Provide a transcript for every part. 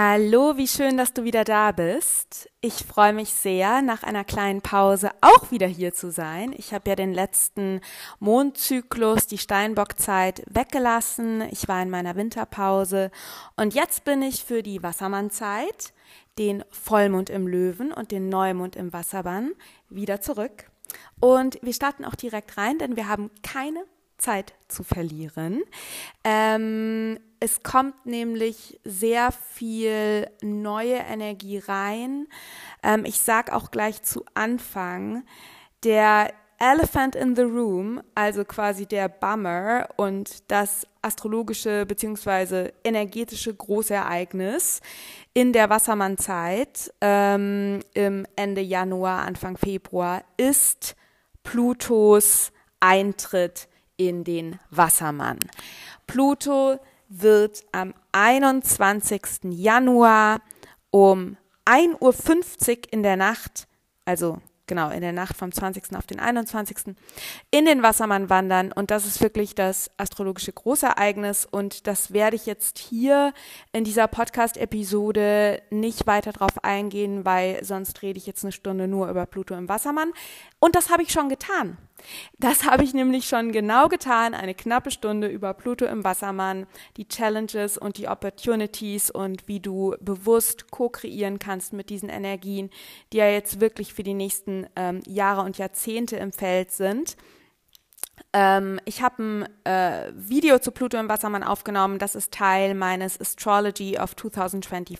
Hallo, wie schön, dass du wieder da bist. Ich freue mich sehr, nach einer kleinen Pause auch wieder hier zu sein. Ich habe ja den letzten Mondzyklus, die Steinbockzeit, weggelassen. Ich war in meiner Winterpause und jetzt bin ich für die Wassermannzeit, den Vollmond im Löwen und den Neumond im Wassermann wieder zurück. Und wir starten auch direkt rein, denn wir haben keine Zeit zu verlieren. Ähm, es kommt nämlich sehr viel neue Energie rein. Ähm, ich sage auch gleich zu Anfang, der Elephant in the Room, also quasi der Bummer und das astrologische bzw. energetische Großereignis in der Wassermannzeit ähm, im Ende Januar, Anfang Februar ist Plutos Eintritt in den Wassermann. Pluto wird am 21. Januar um 1.50 Uhr in der Nacht, also genau, in der Nacht vom 20. auf den 21. in den Wassermann wandern. Und das ist wirklich das astrologische Großereignis. Und das werde ich jetzt hier in dieser Podcast-Episode nicht weiter drauf eingehen, weil sonst rede ich jetzt eine Stunde nur über Pluto im Wassermann. Und das habe ich schon getan. Das habe ich nämlich schon genau getan, eine knappe Stunde über Pluto im Wassermann, die Challenges und die Opportunities und wie du bewusst co-kreieren kannst mit diesen Energien, die ja jetzt wirklich für die nächsten ähm, Jahre und Jahrzehnte im Feld sind. Ähm, ich habe ein äh, Video zu Pluto im Wassermann aufgenommen. Das ist Teil meines Astrology of 2024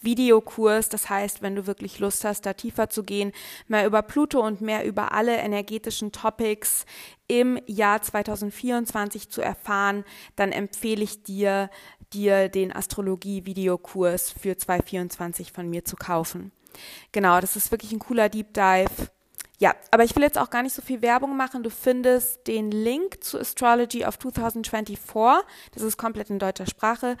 Videokurs. Das heißt, wenn du wirklich Lust hast, da tiefer zu gehen, mehr über Pluto und mehr über alle energetischen Topics im Jahr 2024 zu erfahren, dann empfehle ich dir, dir den Astrologie-Videokurs für 2024 von mir zu kaufen. Genau, das ist wirklich ein cooler Deep Dive ja, aber ich will jetzt auch gar nicht so viel Werbung machen. Du findest den Link zu Astrology of 2024, das ist komplett in deutscher Sprache,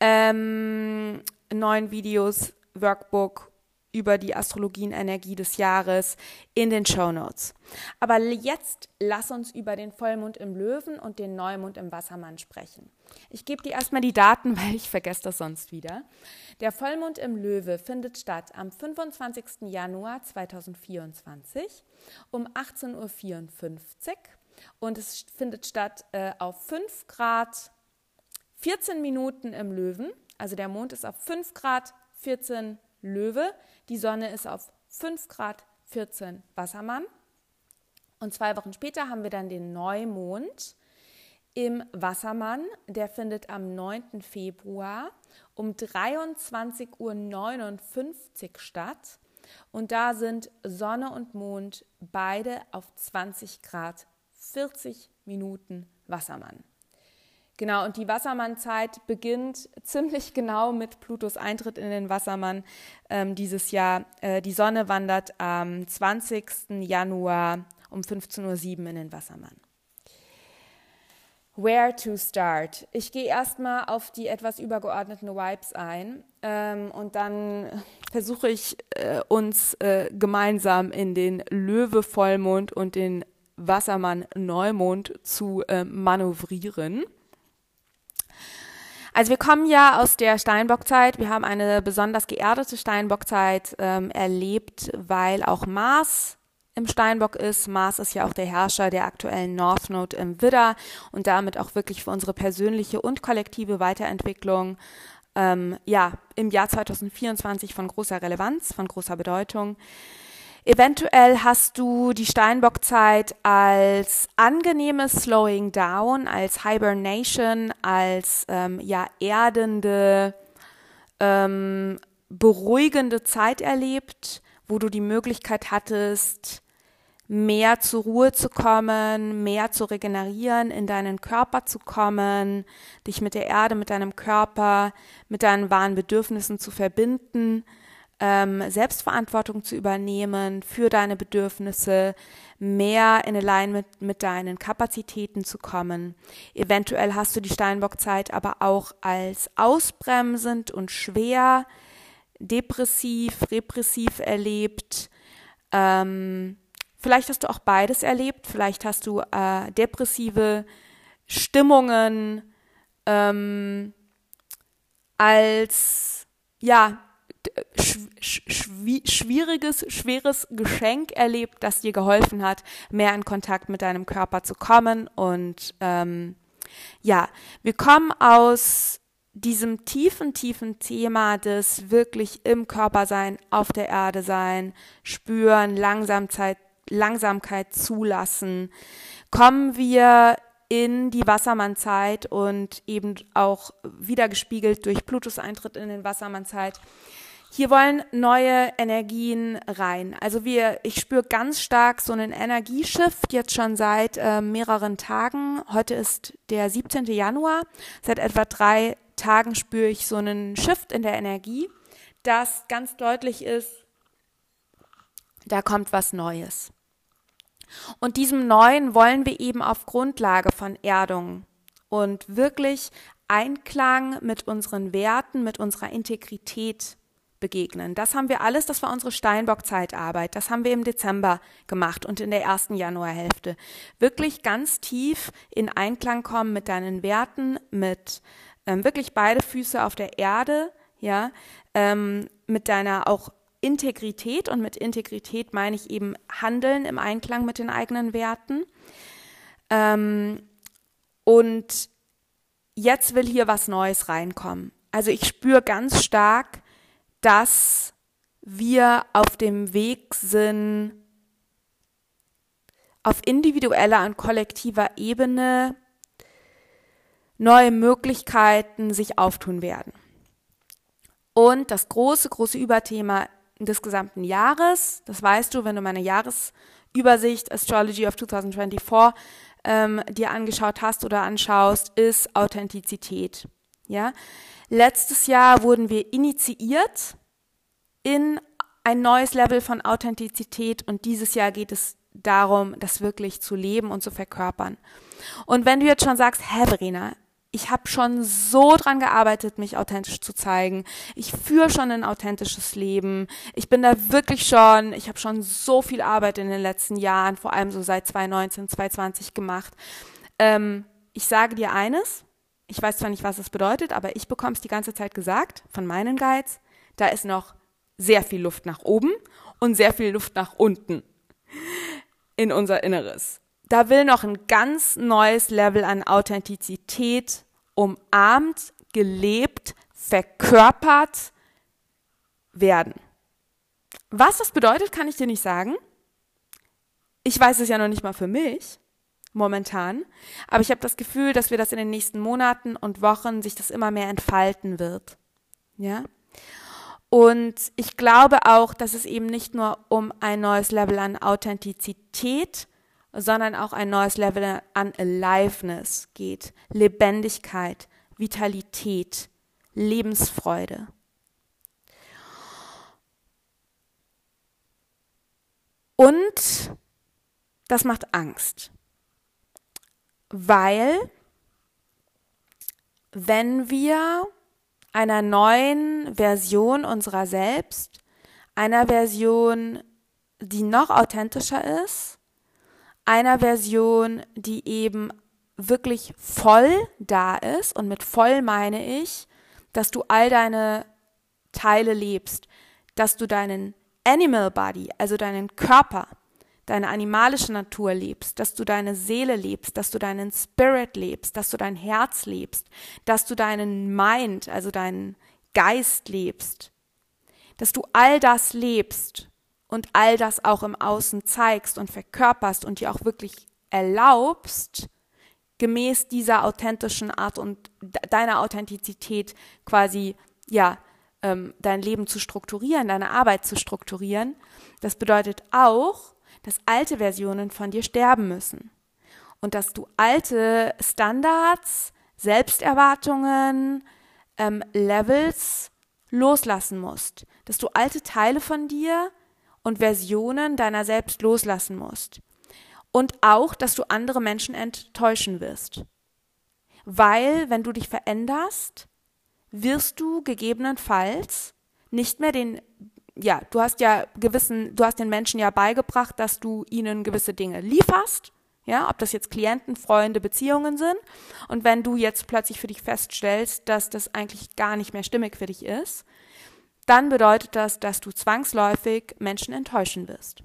ähm, neuen Videos, Workbook über die Astrologienenergie des Jahres in den Show Notes. Aber jetzt lass uns über den Vollmond im Löwen und den Neumond im Wassermann sprechen. Ich gebe dir erstmal die Daten, weil ich vergesse das sonst wieder. Der Vollmond im Löwe findet statt am 25. Januar 2024 um 18.54 Uhr und es findet statt äh, auf 5 Grad 14 Minuten im Löwen. Also der Mond ist auf 5 Grad 14 Löwe. Die Sonne ist auf 5 Grad 14 Wassermann. Und zwei Wochen später haben wir dann den Neumond im Wassermann. Der findet am 9. Februar um 23.59 Uhr statt. Und da sind Sonne und Mond beide auf 20 Grad 40 Minuten Wassermann. Genau, und die Wassermannzeit beginnt ziemlich genau mit Plutos Eintritt in den Wassermann ähm, dieses Jahr. Äh, die Sonne wandert am 20. Januar um 15.07 Uhr in den Wassermann. Where to start? Ich gehe erstmal auf die etwas übergeordneten Vibes ein ähm, und dann versuche ich äh, uns äh, gemeinsam in den Löwe-Vollmond und den Wassermann-Neumond zu äh, manövrieren. Also wir kommen ja aus der Steinbockzeit. Wir haben eine besonders geerdete Steinbockzeit ähm, erlebt, weil auch Mars im Steinbock ist. Mars ist ja auch der Herrscher der aktuellen North Node im Widder und damit auch wirklich für unsere persönliche und kollektive Weiterentwicklung ähm, ja im Jahr 2024 von großer Relevanz, von großer Bedeutung. Eventuell hast du die Steinbockzeit als angenehmes Slowing Down, als Hibernation, als ähm, ja erdende, ähm, beruhigende Zeit erlebt, wo du die Möglichkeit hattest, mehr zur Ruhe zu kommen, mehr zu regenerieren, in deinen Körper zu kommen, dich mit der Erde, mit deinem Körper, mit deinen wahren Bedürfnissen zu verbinden, ähm, Selbstverantwortung zu übernehmen für deine Bedürfnisse, mehr in Alignment mit, mit deinen Kapazitäten zu kommen. Eventuell hast du die Steinbockzeit aber auch als ausbremsend und schwer, depressiv, repressiv erlebt, ähm, Vielleicht hast du auch beides erlebt. Vielleicht hast du äh, depressive Stimmungen ähm, als ja schwieriges, schweres Geschenk erlebt, das dir geholfen hat, mehr in Kontakt mit deinem Körper zu kommen. Und ähm, ja, wir kommen aus diesem tiefen, tiefen Thema des wirklich im Körper sein, auf der Erde sein, spüren, Langsamkeit, Langsamkeit zulassen, kommen wir in die Wassermannzeit und eben auch wieder gespiegelt durch Plutos Eintritt in den Wassermannzeit. Hier wollen neue Energien rein. Also wir, ich spüre ganz stark so einen Energieshift jetzt schon seit äh, mehreren Tagen. Heute ist der 17. Januar. Seit etwa drei Tagen spüre ich so einen Shift in der Energie, das ganz deutlich ist, da kommt was Neues. Und diesem Neuen wollen wir eben auf Grundlage von Erdung und wirklich Einklang mit unseren Werten, mit unserer Integrität begegnen. Das haben wir alles, das war unsere Steinbock-Zeitarbeit. Das haben wir im Dezember gemacht und in der ersten Januarhälfte. Wirklich ganz tief in Einklang kommen mit deinen Werten, mit ähm, wirklich beide Füße auf der Erde, ja, ähm, mit deiner auch Integrität und mit Integrität meine ich eben Handeln im Einklang mit den eigenen Werten. Ähm, und jetzt will hier was Neues reinkommen. Also ich spüre ganz stark, dass wir auf dem Weg sind, auf individueller und kollektiver Ebene neue Möglichkeiten sich auftun werden. Und das große, große Überthema des gesamten Jahres. Das weißt du, wenn du meine Jahresübersicht Astrology of 2024 ähm, dir angeschaut hast oder anschaust, ist Authentizität. Ja, letztes Jahr wurden wir initiiert in ein neues Level von Authentizität und dieses Jahr geht es darum, das wirklich zu leben und zu verkörpern. Und wenn du jetzt schon sagst, hä, Verena, ich habe schon so dran gearbeitet, mich authentisch zu zeigen. Ich führe schon ein authentisches Leben. Ich bin da wirklich schon, ich habe schon so viel Arbeit in den letzten Jahren, vor allem so seit 2019, 2020 gemacht. Ähm, ich sage dir eines, ich weiß zwar nicht, was es bedeutet, aber ich bekomme es die ganze Zeit gesagt von meinen Guides, da ist noch sehr viel Luft nach oben und sehr viel Luft nach unten in unser Inneres da will noch ein ganz neues Level an Authentizität umarmt, gelebt, verkörpert, werden. Was das bedeutet, kann ich dir nicht sagen. Ich weiß es ja noch nicht mal für mich momentan, aber ich habe das Gefühl, dass wir das in den nächsten Monaten und Wochen sich das immer mehr entfalten wird. Ja? Und ich glaube auch, dass es eben nicht nur um ein neues Level an Authentizität, sondern auch ein neues Level an Aliveness geht. Lebendigkeit, Vitalität, Lebensfreude. Und das macht Angst, weil wenn wir einer neuen Version unserer selbst, einer Version, die noch authentischer ist, einer Version, die eben wirklich voll da ist. Und mit voll meine ich, dass du all deine Teile lebst, dass du deinen Animal Body, also deinen Körper, deine animalische Natur lebst, dass du deine Seele lebst, dass du deinen Spirit lebst, dass du dein Herz lebst, dass du deinen Mind, also deinen Geist lebst, dass du all das lebst und all das auch im Außen zeigst und verkörperst und dir auch wirklich erlaubst, gemäß dieser authentischen Art und deiner Authentizität quasi, ja, ähm, dein Leben zu strukturieren, deine Arbeit zu strukturieren. Das bedeutet auch, dass alte Versionen von dir sterben müssen. Und dass du alte Standards, Selbsterwartungen, ähm, Levels loslassen musst, dass du alte Teile von dir und Versionen deiner selbst loslassen musst. Und auch, dass du andere Menschen enttäuschen wirst. Weil, wenn du dich veränderst, wirst du gegebenenfalls nicht mehr den ja, du hast ja gewissen, du hast den Menschen ja beigebracht, dass du ihnen gewisse Dinge lieferst, ja, ob das jetzt Klienten, Freunde, Beziehungen sind. Und wenn du jetzt plötzlich für dich feststellst, dass das eigentlich gar nicht mehr stimmig für dich ist, dann bedeutet das, dass du zwangsläufig Menschen enttäuschen wirst.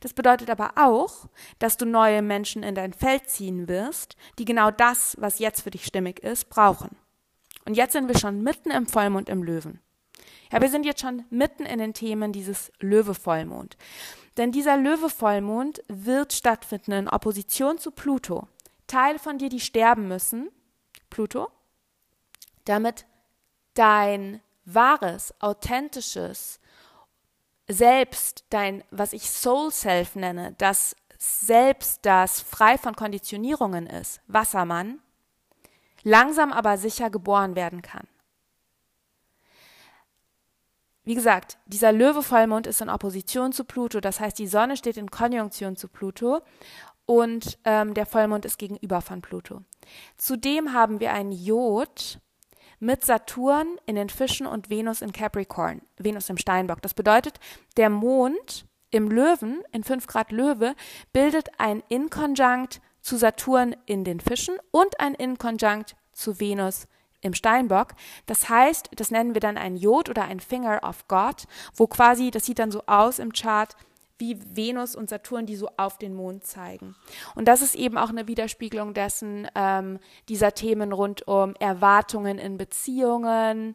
Das bedeutet aber auch, dass du neue Menschen in dein Feld ziehen wirst, die genau das, was jetzt für dich stimmig ist, brauchen. Und jetzt sind wir schon mitten im Vollmond im Löwen. Ja, wir sind jetzt schon mitten in den Themen dieses Löwe-Vollmond. Denn dieser Löwe-Vollmond wird stattfinden in Opposition zu Pluto. Teile von dir, die sterben müssen, Pluto, damit dein wahres, authentisches Selbst, dein, was ich Soul Self nenne, das Selbst, das frei von Konditionierungen ist, Wassermann, langsam aber sicher geboren werden kann. Wie gesagt, dieser Löwe-Vollmond ist in Opposition zu Pluto, das heißt, die Sonne steht in Konjunktion zu Pluto und ähm, der Vollmond ist gegenüber von Pluto. Zudem haben wir ein Jod mit Saturn in den Fischen und Venus in Capricorn, Venus im Steinbock. Das bedeutet, der Mond im Löwen, in 5 Grad Löwe, bildet ein Inkonjunkt zu Saturn in den Fischen und ein Inkonjunkt zu Venus im Steinbock. Das heißt, das nennen wir dann ein Jod oder ein Finger of God, wo quasi, das sieht dann so aus im Chart, wie Venus und Saturn, die so auf den Mond zeigen. Und das ist eben auch eine Widerspiegelung dessen, ähm, dieser Themen rund um Erwartungen in Beziehungen,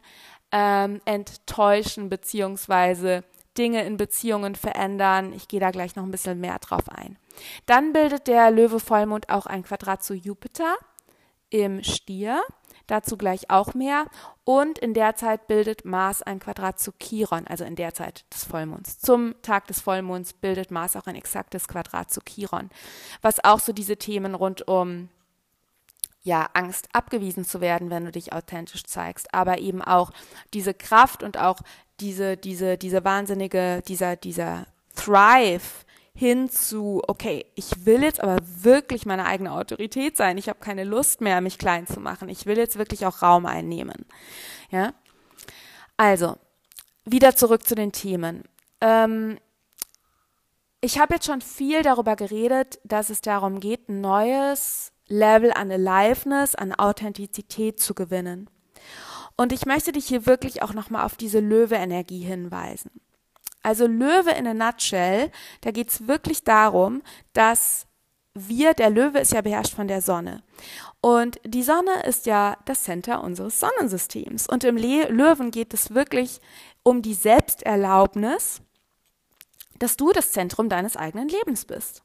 ähm, enttäuschen beziehungsweise Dinge in Beziehungen verändern. Ich gehe da gleich noch ein bisschen mehr drauf ein. Dann bildet der Löwe Vollmond auch ein Quadrat zu Jupiter im Stier. Dazu gleich auch mehr. Und in der Zeit bildet Mars ein Quadrat zu Chiron, also in der Zeit des Vollmonds. Zum Tag des Vollmonds bildet Mars auch ein exaktes Quadrat zu Chiron, was auch so diese Themen rund um ja, Angst abgewiesen zu werden, wenn du dich authentisch zeigst, aber eben auch diese Kraft und auch diese, diese, diese wahnsinnige, dieser, dieser Thrive, hin zu, okay, ich will jetzt aber wirklich meine eigene Autorität sein. Ich habe keine Lust mehr, mich klein zu machen. Ich will jetzt wirklich auch Raum einnehmen. Ja. Also, wieder zurück zu den Themen. Ähm, ich habe jetzt schon viel darüber geredet, dass es darum geht, ein neues Level an Aliveness, an Authentizität zu gewinnen. Und ich möchte dich hier wirklich auch nochmal auf diese Löwe-Energie hinweisen. Also Löwe in a nutshell, da geht es wirklich darum, dass wir, der Löwe ist ja beherrscht von der Sonne. Und die Sonne ist ja das Center unseres Sonnensystems. Und im Le Löwen geht es wirklich um die Selbsterlaubnis, dass du das Zentrum deines eigenen Lebens bist.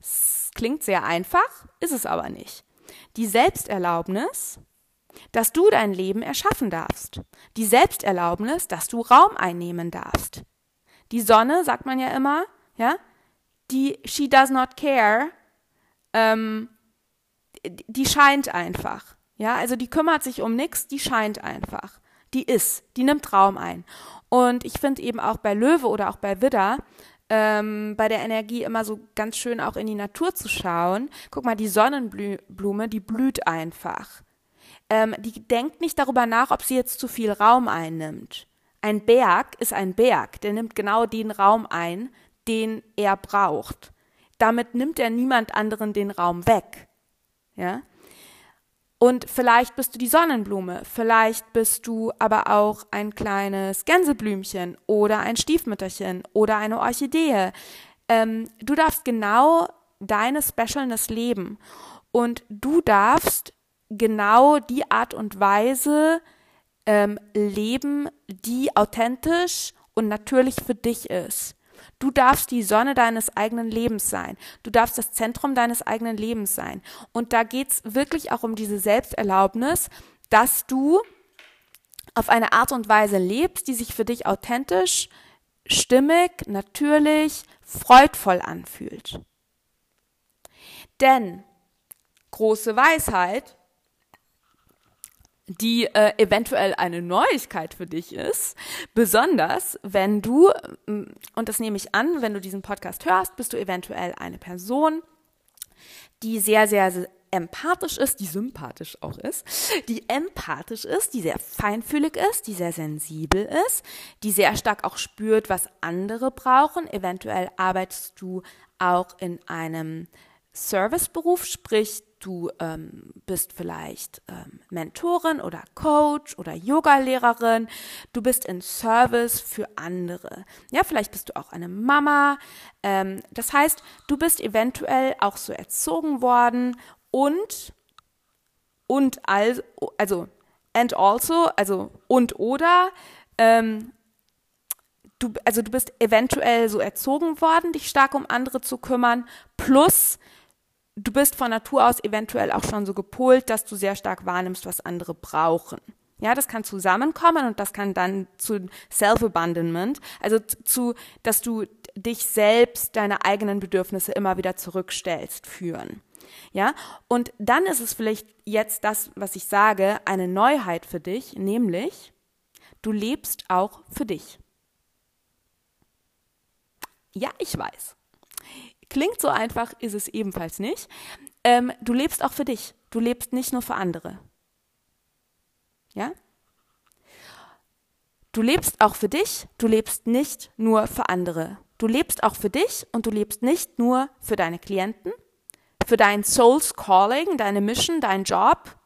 Es klingt sehr einfach, ist es aber nicht. Die Selbsterlaubnis, dass du dein Leben erschaffen darfst. Die Selbsterlaubnis, dass du Raum einnehmen darfst. Die Sonne, sagt man ja immer, ja, die she does not care, ähm, die scheint einfach. Ja, also die kümmert sich um nichts, die scheint einfach. Die ist, die nimmt Raum ein. Und ich finde eben auch bei Löwe oder auch bei Widder, ähm, bei der Energie immer so ganz schön auch in die Natur zu schauen. Guck mal, die Sonnenblume, die blüht einfach. Ähm, die denkt nicht darüber nach, ob sie jetzt zu viel Raum einnimmt. Ein Berg ist ein Berg, der nimmt genau den Raum ein, den er braucht. Damit nimmt er niemand anderen den Raum weg. Ja? Und vielleicht bist du die Sonnenblume, vielleicht bist du aber auch ein kleines Gänseblümchen oder ein Stiefmütterchen oder eine Orchidee. Ähm, du darfst genau deine Specialness leben und du darfst genau die Art und Weise ähm, leben, die authentisch und natürlich für dich ist. Du darfst die Sonne deines eigenen Lebens sein. Du darfst das Zentrum deines eigenen Lebens sein. Und da geht's wirklich auch um diese Selbsterlaubnis, dass du auf eine Art und Weise lebst, die sich für dich authentisch, stimmig, natürlich, freudvoll anfühlt. Denn große Weisheit, die äh, eventuell eine Neuigkeit für dich ist. Besonders, wenn du, mm, und das nehme ich an, wenn du diesen Podcast hörst, bist du eventuell eine Person, die sehr, sehr, sehr empathisch ist, die sympathisch auch ist, die empathisch ist, die sehr feinfühlig ist, die sehr sensibel ist, die sehr stark auch spürt, was andere brauchen. Eventuell arbeitest du auch in einem Serviceberuf, sprich du ähm, bist vielleicht ähm, Mentorin oder Coach oder Yogalehrerin, du bist in Service für andere. Ja, vielleicht bist du auch eine Mama. Ähm, das heißt, du bist eventuell auch so erzogen worden und und also, also and also, also und oder ähm, du, also du bist eventuell so erzogen worden, dich stark um andere zu kümmern, plus du bist von Natur aus eventuell auch schon so gepolt, dass du sehr stark wahrnimmst, was andere brauchen. Ja, das kann zusammenkommen und das kann dann zu Self-Abandonment, also zu, dass du dich selbst, deine eigenen Bedürfnisse immer wieder zurückstellst, führen. Ja, und dann ist es vielleicht jetzt das, was ich sage, eine Neuheit für dich, nämlich du lebst auch für dich. Ja, ich weiß. Klingt so einfach, ist es ebenfalls nicht. Ähm, du lebst auch für dich. Du lebst nicht nur für andere. Ja? Du lebst auch für dich, du lebst nicht nur für andere. Du lebst auch für dich und du lebst nicht nur für deine Klienten, für dein Soul's Calling, deine Mission, dein Job,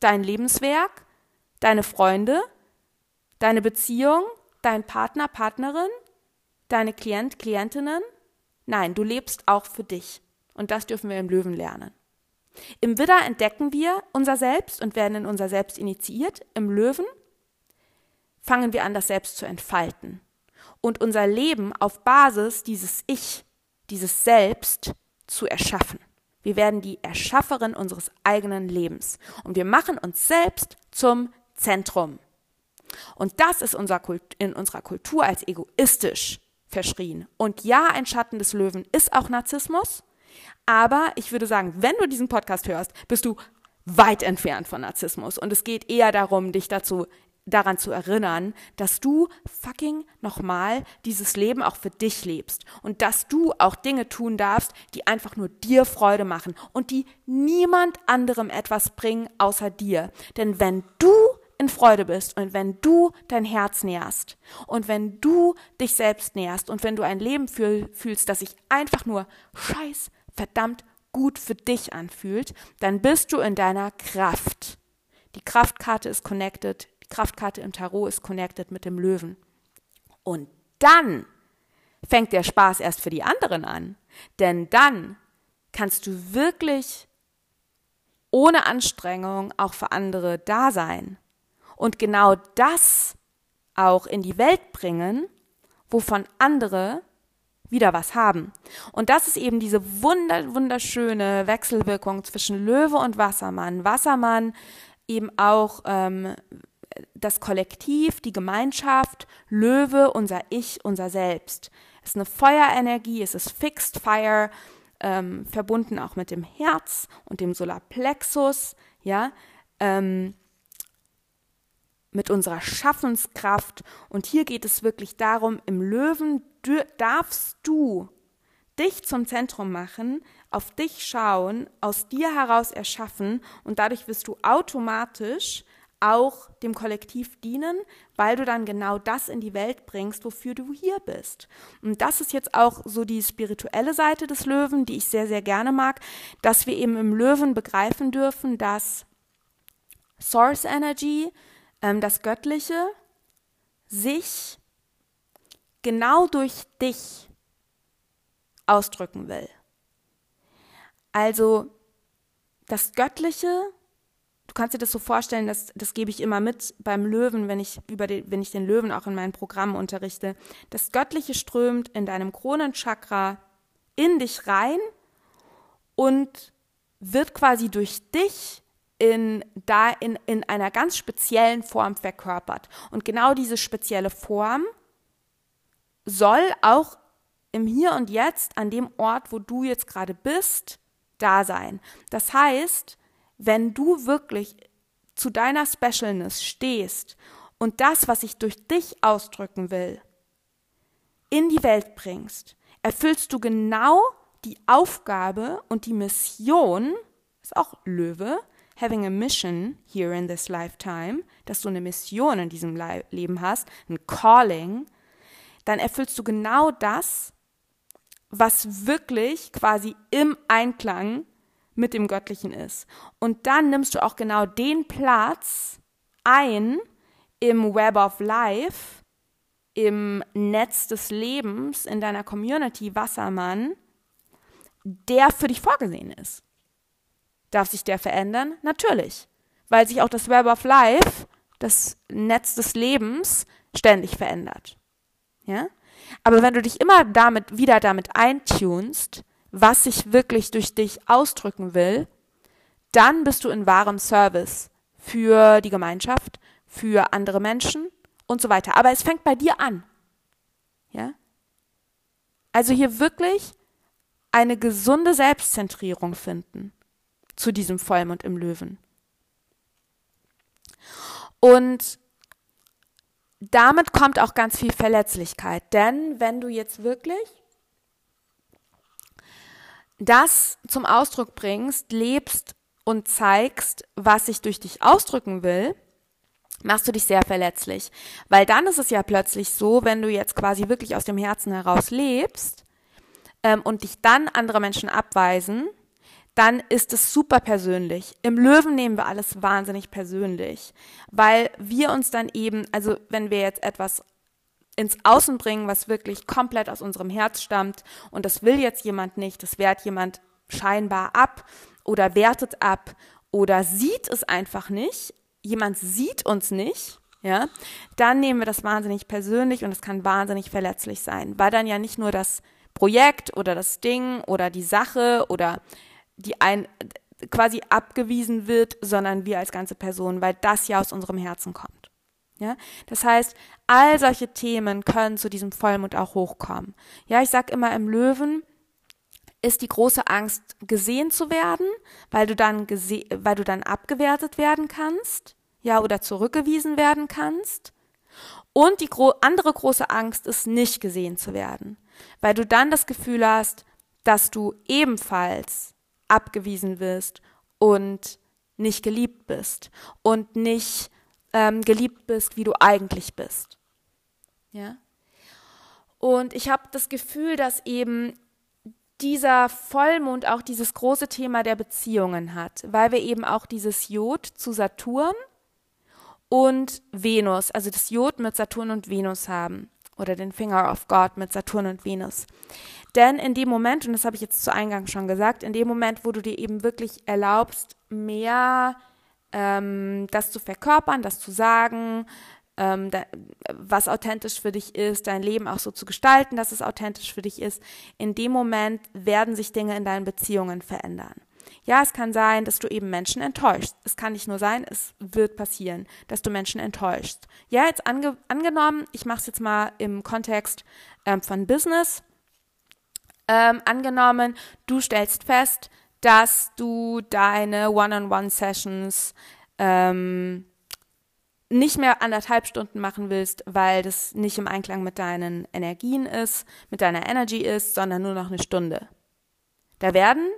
dein Lebenswerk, deine Freunde, deine Beziehung, dein Partner, Partnerin, deine Klient, Klientinnen, Nein, du lebst auch für dich. Und das dürfen wir im Löwen lernen. Im Widder entdecken wir unser Selbst und werden in unser Selbst initiiert. Im Löwen fangen wir an, das Selbst zu entfalten und unser Leben auf Basis dieses Ich, dieses Selbst zu erschaffen. Wir werden die Erschafferin unseres eigenen Lebens und wir machen uns selbst zum Zentrum. Und das ist unser in unserer Kultur als egoistisch verschrien. Und ja, ein Schatten des Löwen ist auch Narzissmus. Aber ich würde sagen, wenn du diesen Podcast hörst, bist du weit entfernt von Narzissmus. Und es geht eher darum, dich dazu daran zu erinnern, dass du fucking nochmal dieses Leben auch für dich lebst und dass du auch Dinge tun darfst, die einfach nur dir Freude machen und die niemand anderem etwas bringen außer dir. Denn wenn du in Freude bist und wenn du dein Herz nährst und wenn du dich selbst nährst und wenn du ein Leben fühl, fühlst, das sich einfach nur scheiß verdammt gut für dich anfühlt, dann bist du in deiner Kraft. Die Kraftkarte ist connected, die Kraftkarte im Tarot ist connected mit dem Löwen. Und dann fängt der Spaß erst für die anderen an. Denn dann kannst du wirklich ohne Anstrengung auch für andere da sein und genau das auch in die Welt bringen, wovon andere wieder was haben. Und das ist eben diese wunder, wunderschöne Wechselwirkung zwischen Löwe und Wassermann. Wassermann eben auch ähm, das Kollektiv, die Gemeinschaft, Löwe, unser Ich, unser Selbst. Es ist eine Feuerenergie, es ist Fixed Fire, ähm, verbunden auch mit dem Herz und dem Solarplexus, ja, ähm, mit unserer Schaffenskraft. Und hier geht es wirklich darum, im Löwen darfst du dich zum Zentrum machen, auf dich schauen, aus dir heraus erschaffen und dadurch wirst du automatisch auch dem Kollektiv dienen, weil du dann genau das in die Welt bringst, wofür du hier bist. Und das ist jetzt auch so die spirituelle Seite des Löwen, die ich sehr, sehr gerne mag, dass wir eben im Löwen begreifen dürfen, dass Source Energy, ähm, das Göttliche, sich genau durch dich ausdrücken will. Also das Göttliche du kannst dir das so vorstellen, dass, das gebe ich immer mit beim Löwen, wenn ich, über den, wenn ich den Löwen auch in meinen Programmen unterrichte. Das Göttliche strömt in deinem Kronenchakra in dich rein und wird quasi durch dich in, da in, in einer ganz speziellen Form verkörpert. Und genau diese spezielle Form soll auch im Hier und Jetzt, an dem Ort, wo du jetzt gerade bist, da sein. Das heißt, wenn du wirklich zu deiner Specialness stehst und das, was ich durch dich ausdrücken will, in die Welt bringst, erfüllst du genau die Aufgabe und die Mission, ist auch Löwe, having a mission here in this lifetime, dass du eine Mission in diesem Leben hast, ein Calling, dann erfüllst du genau das, was wirklich quasi im Einklang mit dem Göttlichen ist. Und dann nimmst du auch genau den Platz ein im Web of Life, im Netz des Lebens, in deiner Community Wassermann, der für dich vorgesehen ist. Darf sich der verändern? Natürlich, weil sich auch das Web of Life, das Netz des Lebens, ständig verändert. Ja? Aber wenn du dich immer damit wieder damit eintunst, was sich wirklich durch dich ausdrücken will, dann bist du in wahrem Service für die Gemeinschaft, für andere Menschen und so weiter. Aber es fängt bei dir an. Ja? Also hier wirklich eine gesunde Selbstzentrierung finden zu diesem Vollmond im Löwen. Und damit kommt auch ganz viel Verletzlichkeit, denn wenn du jetzt wirklich das zum Ausdruck bringst, lebst und zeigst, was ich durch dich ausdrücken will, machst du dich sehr verletzlich. Weil dann ist es ja plötzlich so, wenn du jetzt quasi wirklich aus dem Herzen heraus lebst ähm, und dich dann andere Menschen abweisen, dann ist es super persönlich. Im Löwen nehmen wir alles wahnsinnig persönlich, weil wir uns dann eben, also wenn wir jetzt etwas ins Außen bringen, was wirklich komplett aus unserem Herz stammt. Und das will jetzt jemand nicht, das wehrt jemand scheinbar ab oder wertet ab oder sieht es einfach nicht. Jemand sieht uns nicht, ja, dann nehmen wir das wahnsinnig persönlich und es kann wahnsinnig verletzlich sein, weil dann ja nicht nur das Projekt oder das Ding oder die Sache oder die ein quasi abgewiesen wird, sondern wir als ganze Person, weil das ja aus unserem Herzen kommt. Ja? Das heißt, all solche Themen können zu diesem Vollmond auch hochkommen. Ja, ich sag immer im Löwen ist die große Angst, gesehen zu werden, weil du dann gese weil du dann abgewertet werden kannst, ja, oder zurückgewiesen werden kannst. Und die gro andere große Angst ist, nicht gesehen zu werden, weil du dann das Gefühl hast, dass du ebenfalls abgewiesen wirst und nicht geliebt bist und nicht ähm, geliebt bist, wie du eigentlich bist. Ja. Und ich habe das Gefühl, dass eben dieser Vollmond auch dieses große Thema der Beziehungen hat, weil wir eben auch dieses Jod zu Saturn und Venus, also das Jod mit Saturn und Venus haben. Oder den Finger of God mit Saturn und Venus. Denn in dem Moment, und das habe ich jetzt zu Eingang schon gesagt, in dem Moment, wo du dir eben wirklich erlaubst, mehr ähm, das zu verkörpern, das zu sagen, ähm, da, was authentisch für dich ist, dein Leben auch so zu gestalten, dass es authentisch für dich ist, in dem Moment werden sich Dinge in deinen Beziehungen verändern. Ja, es kann sein, dass du eben Menschen enttäuschst. Es kann nicht nur sein, es wird passieren, dass du Menschen enttäuschst. Ja, jetzt ange angenommen, ich mache es jetzt mal im Kontext ähm, von Business. Ähm, angenommen, du stellst fest, dass du deine One-on-One-Sessions ähm, nicht mehr anderthalb Stunden machen willst, weil das nicht im Einklang mit deinen Energien ist, mit deiner Energy ist, sondern nur noch eine Stunde. Da werden,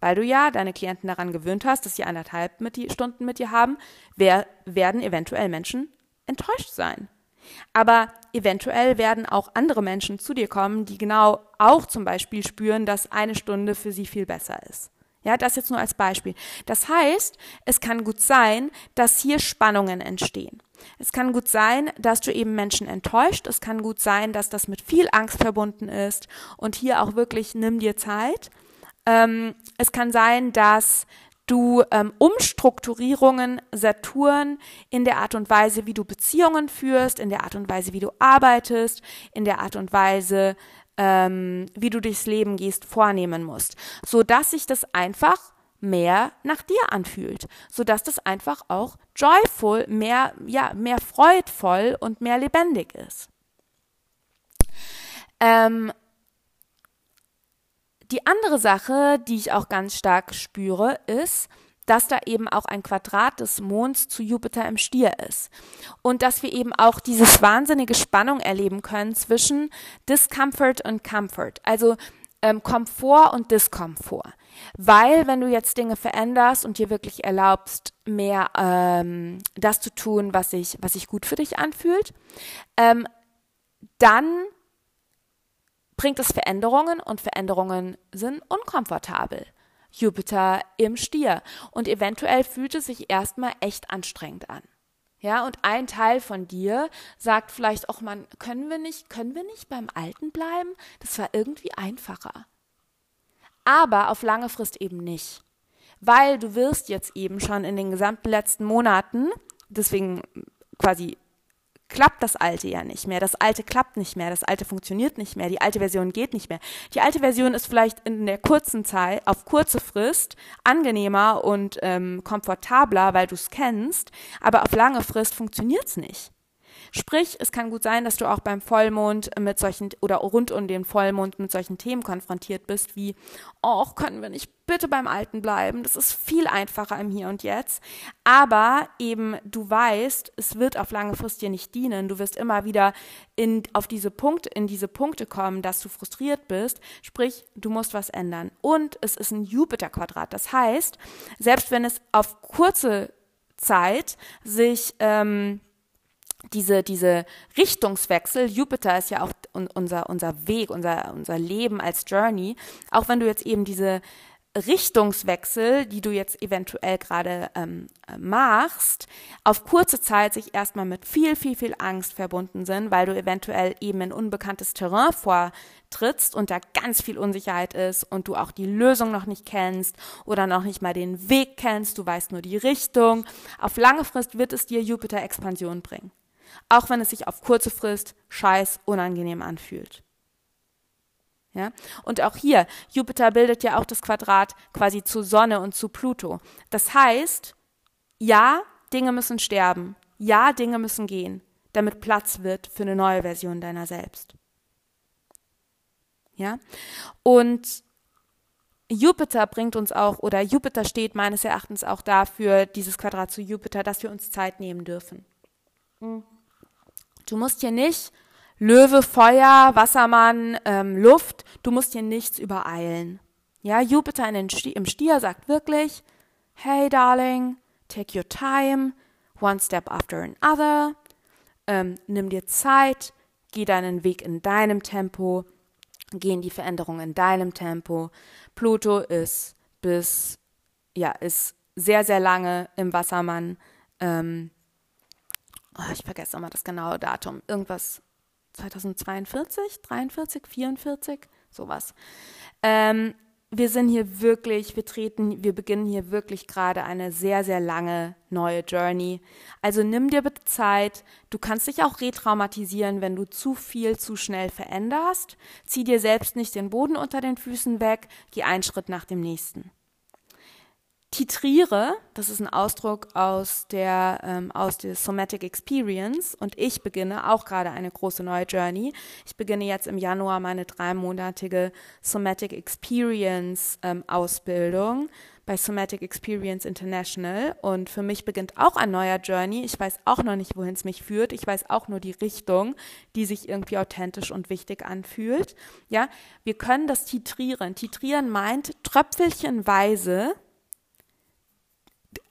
weil du ja deine Klienten daran gewöhnt hast, dass sie anderthalb mit die Stunden mit dir haben, wer, werden eventuell Menschen enttäuscht sein. Aber eventuell werden auch andere Menschen zu dir kommen, die genau auch zum Beispiel spüren, dass eine Stunde für sie viel besser ist. Ja, das jetzt nur als Beispiel. Das heißt, es kann gut sein, dass hier Spannungen entstehen. Es kann gut sein, dass du eben Menschen enttäuscht. Es kann gut sein, dass das mit viel Angst verbunden ist. Und hier auch wirklich nimm dir Zeit. Ähm, es kann sein, dass du ähm, Umstrukturierungen Saturn in der Art und Weise, wie du Beziehungen führst, in der Art und Weise, wie du arbeitest, in der Art und Weise, ähm, wie du durchs Leben gehst, vornehmen musst, so dass sich das einfach mehr nach dir anfühlt, so dass das einfach auch joyful, mehr ja mehr freudvoll und mehr lebendig ist. Ähm, die andere Sache, die ich auch ganz stark spüre, ist, dass da eben auch ein Quadrat des Monds zu Jupiter im Stier ist. Und dass wir eben auch dieses wahnsinnige Spannung erleben können zwischen Discomfort und Comfort. Also ähm, Komfort und Diskomfort. Weil wenn du jetzt Dinge veränderst und dir wirklich erlaubst, mehr ähm, das zu tun, was sich, was sich gut für dich anfühlt, ähm, dann bringt es Veränderungen und Veränderungen sind unkomfortabel. Jupiter im Stier. Und eventuell fühlt es sich erstmal echt anstrengend an. Ja, und ein Teil von dir sagt vielleicht auch, man, können wir nicht, können wir nicht beim Alten bleiben? Das war irgendwie einfacher. Aber auf lange Frist eben nicht. Weil du wirst jetzt eben schon in den gesamten letzten Monaten, deswegen quasi klappt das alte ja nicht mehr. Das alte klappt nicht mehr. Das alte funktioniert nicht mehr. Die alte Version geht nicht mehr. Die alte Version ist vielleicht in der kurzen Zeit, auf kurze Frist, angenehmer und ähm, komfortabler, weil du es kennst, aber auf lange Frist funktioniert es nicht. Sprich, es kann gut sein, dass du auch beim Vollmond mit solchen oder rund um den Vollmond mit solchen Themen konfrontiert bist, wie, oh, können wir nicht bitte beim Alten bleiben? Das ist viel einfacher im Hier und Jetzt. Aber eben, du weißt, es wird auf lange Frist dir nicht dienen. Du wirst immer wieder in, auf diese Punkte, in diese Punkte kommen, dass du frustriert bist. Sprich, du musst was ändern. Und es ist ein Jupiter-Quadrat. Das heißt, selbst wenn es auf kurze Zeit sich ähm, diese, diese Richtungswechsel, Jupiter ist ja auch unser, unser Weg, unser, unser Leben als Journey, auch wenn du jetzt eben diese Richtungswechsel, die du jetzt eventuell gerade ähm, machst, auf kurze Zeit sich erstmal mit viel, viel, viel Angst verbunden sind, weil du eventuell eben in unbekanntes Terrain vortrittst und da ganz viel Unsicherheit ist und du auch die Lösung noch nicht kennst oder noch nicht mal den Weg kennst, du weißt nur die Richtung. Auf lange Frist wird es dir Jupiter-Expansion bringen auch wenn es sich auf kurze Frist scheiß unangenehm anfühlt. Ja? Und auch hier, Jupiter bildet ja auch das Quadrat quasi zu Sonne und zu Pluto. Das heißt, ja, Dinge müssen sterben. Ja, Dinge müssen gehen, damit Platz wird für eine neue Version deiner selbst. Ja? Und Jupiter bringt uns auch, oder Jupiter steht meines Erachtens auch dafür, dieses Quadrat zu Jupiter, dass wir uns Zeit nehmen dürfen. Mhm. Du musst hier nicht Löwe, Feuer, Wassermann, ähm, Luft, du musst hier nichts übereilen. Ja, Jupiter in den Sti im Stier sagt wirklich, hey darling, take your time, one step after another, ähm, nimm dir Zeit, geh deinen Weg in deinem Tempo, gehen die Veränderungen in deinem Tempo. Pluto ist bis, ja, ist sehr, sehr lange im Wassermann. Ähm, oh, ich vergesse immer das genaue Datum, irgendwas 2042, 43, 44, sowas. Ähm, wir sind hier wirklich, wir treten, wir beginnen hier wirklich gerade eine sehr, sehr lange neue Journey. Also nimm dir bitte Zeit. Du kannst dich auch retraumatisieren, wenn du zu viel zu schnell veränderst. Zieh dir selbst nicht den Boden unter den Füßen weg. Geh einen Schritt nach dem nächsten titriere, das ist ein Ausdruck aus der, ähm, aus der Somatic Experience und ich beginne auch gerade eine große neue Journey. Ich beginne jetzt im Januar meine dreimonatige Somatic Experience ähm, Ausbildung bei Somatic Experience International und für mich beginnt auch ein neuer Journey. Ich weiß auch noch nicht, wohin es mich führt. Ich weiß auch nur die Richtung, die sich irgendwie authentisch und wichtig anfühlt. Ja, wir können das titrieren. Titrieren meint tröpfelchenweise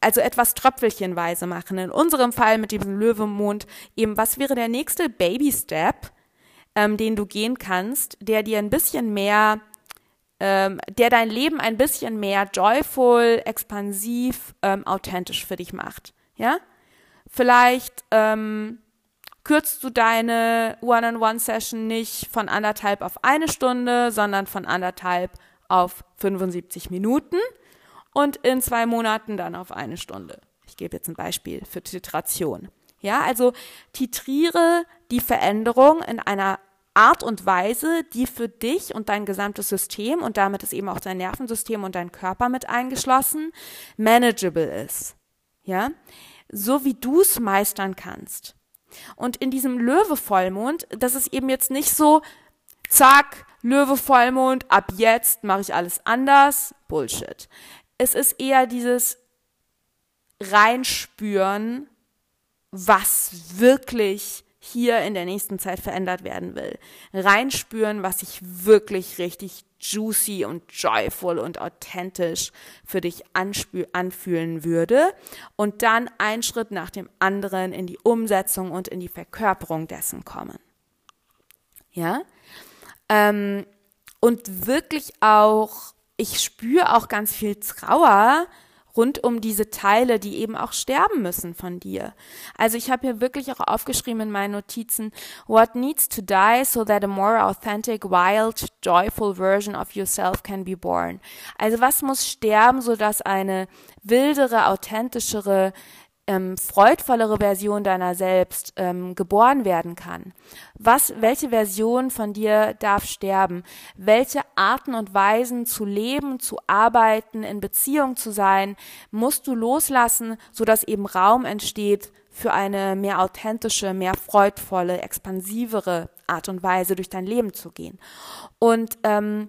also etwas tröpfelchenweise machen. In unserem Fall mit diesem Löwemond eben, was wäre der nächste Baby-Step, ähm, den du gehen kannst, der dir ein bisschen mehr, ähm, der dein Leben ein bisschen mehr joyful, expansiv, ähm, authentisch für dich macht. Ja? Vielleicht ähm, kürzt du deine One-on-One-Session nicht von anderthalb auf eine Stunde, sondern von anderthalb auf 75 Minuten und in zwei Monaten dann auf eine Stunde. Ich gebe jetzt ein Beispiel für Titration. Ja, also titriere die Veränderung in einer Art und Weise, die für dich und dein gesamtes System und damit ist eben auch dein Nervensystem und dein Körper mit eingeschlossen, manageable ist. Ja, so wie du es meistern kannst. Und in diesem Löwe-Vollmond, das ist eben jetzt nicht so, zack, Löwe-Vollmond, ab jetzt mache ich alles anders. Bullshit es ist eher dieses Reinspüren, was wirklich hier in der nächsten Zeit verändert werden will. Reinspüren, was sich wirklich richtig juicy und joyful und authentisch für dich anfühlen würde und dann einen Schritt nach dem anderen in die Umsetzung und in die Verkörperung dessen kommen. Ja? Ähm, und wirklich auch ich spüre auch ganz viel Trauer rund um diese Teile, die eben auch sterben müssen von dir. Also ich habe hier wirklich auch aufgeschrieben in meinen Notizen, what needs to die so that a more authentic, wild, joyful version of yourself can be born. Also was muss sterben, so dass eine wildere, authentischere, ähm, freudvollere Version deiner selbst ähm, geboren werden kann. Was, welche Version von dir darf sterben? Welche Arten und Weisen zu leben, zu arbeiten, in Beziehung zu sein, musst du loslassen, so dass eben Raum entsteht für eine mehr authentische, mehr freudvolle, expansivere Art und Weise durch dein Leben zu gehen. Und ähm,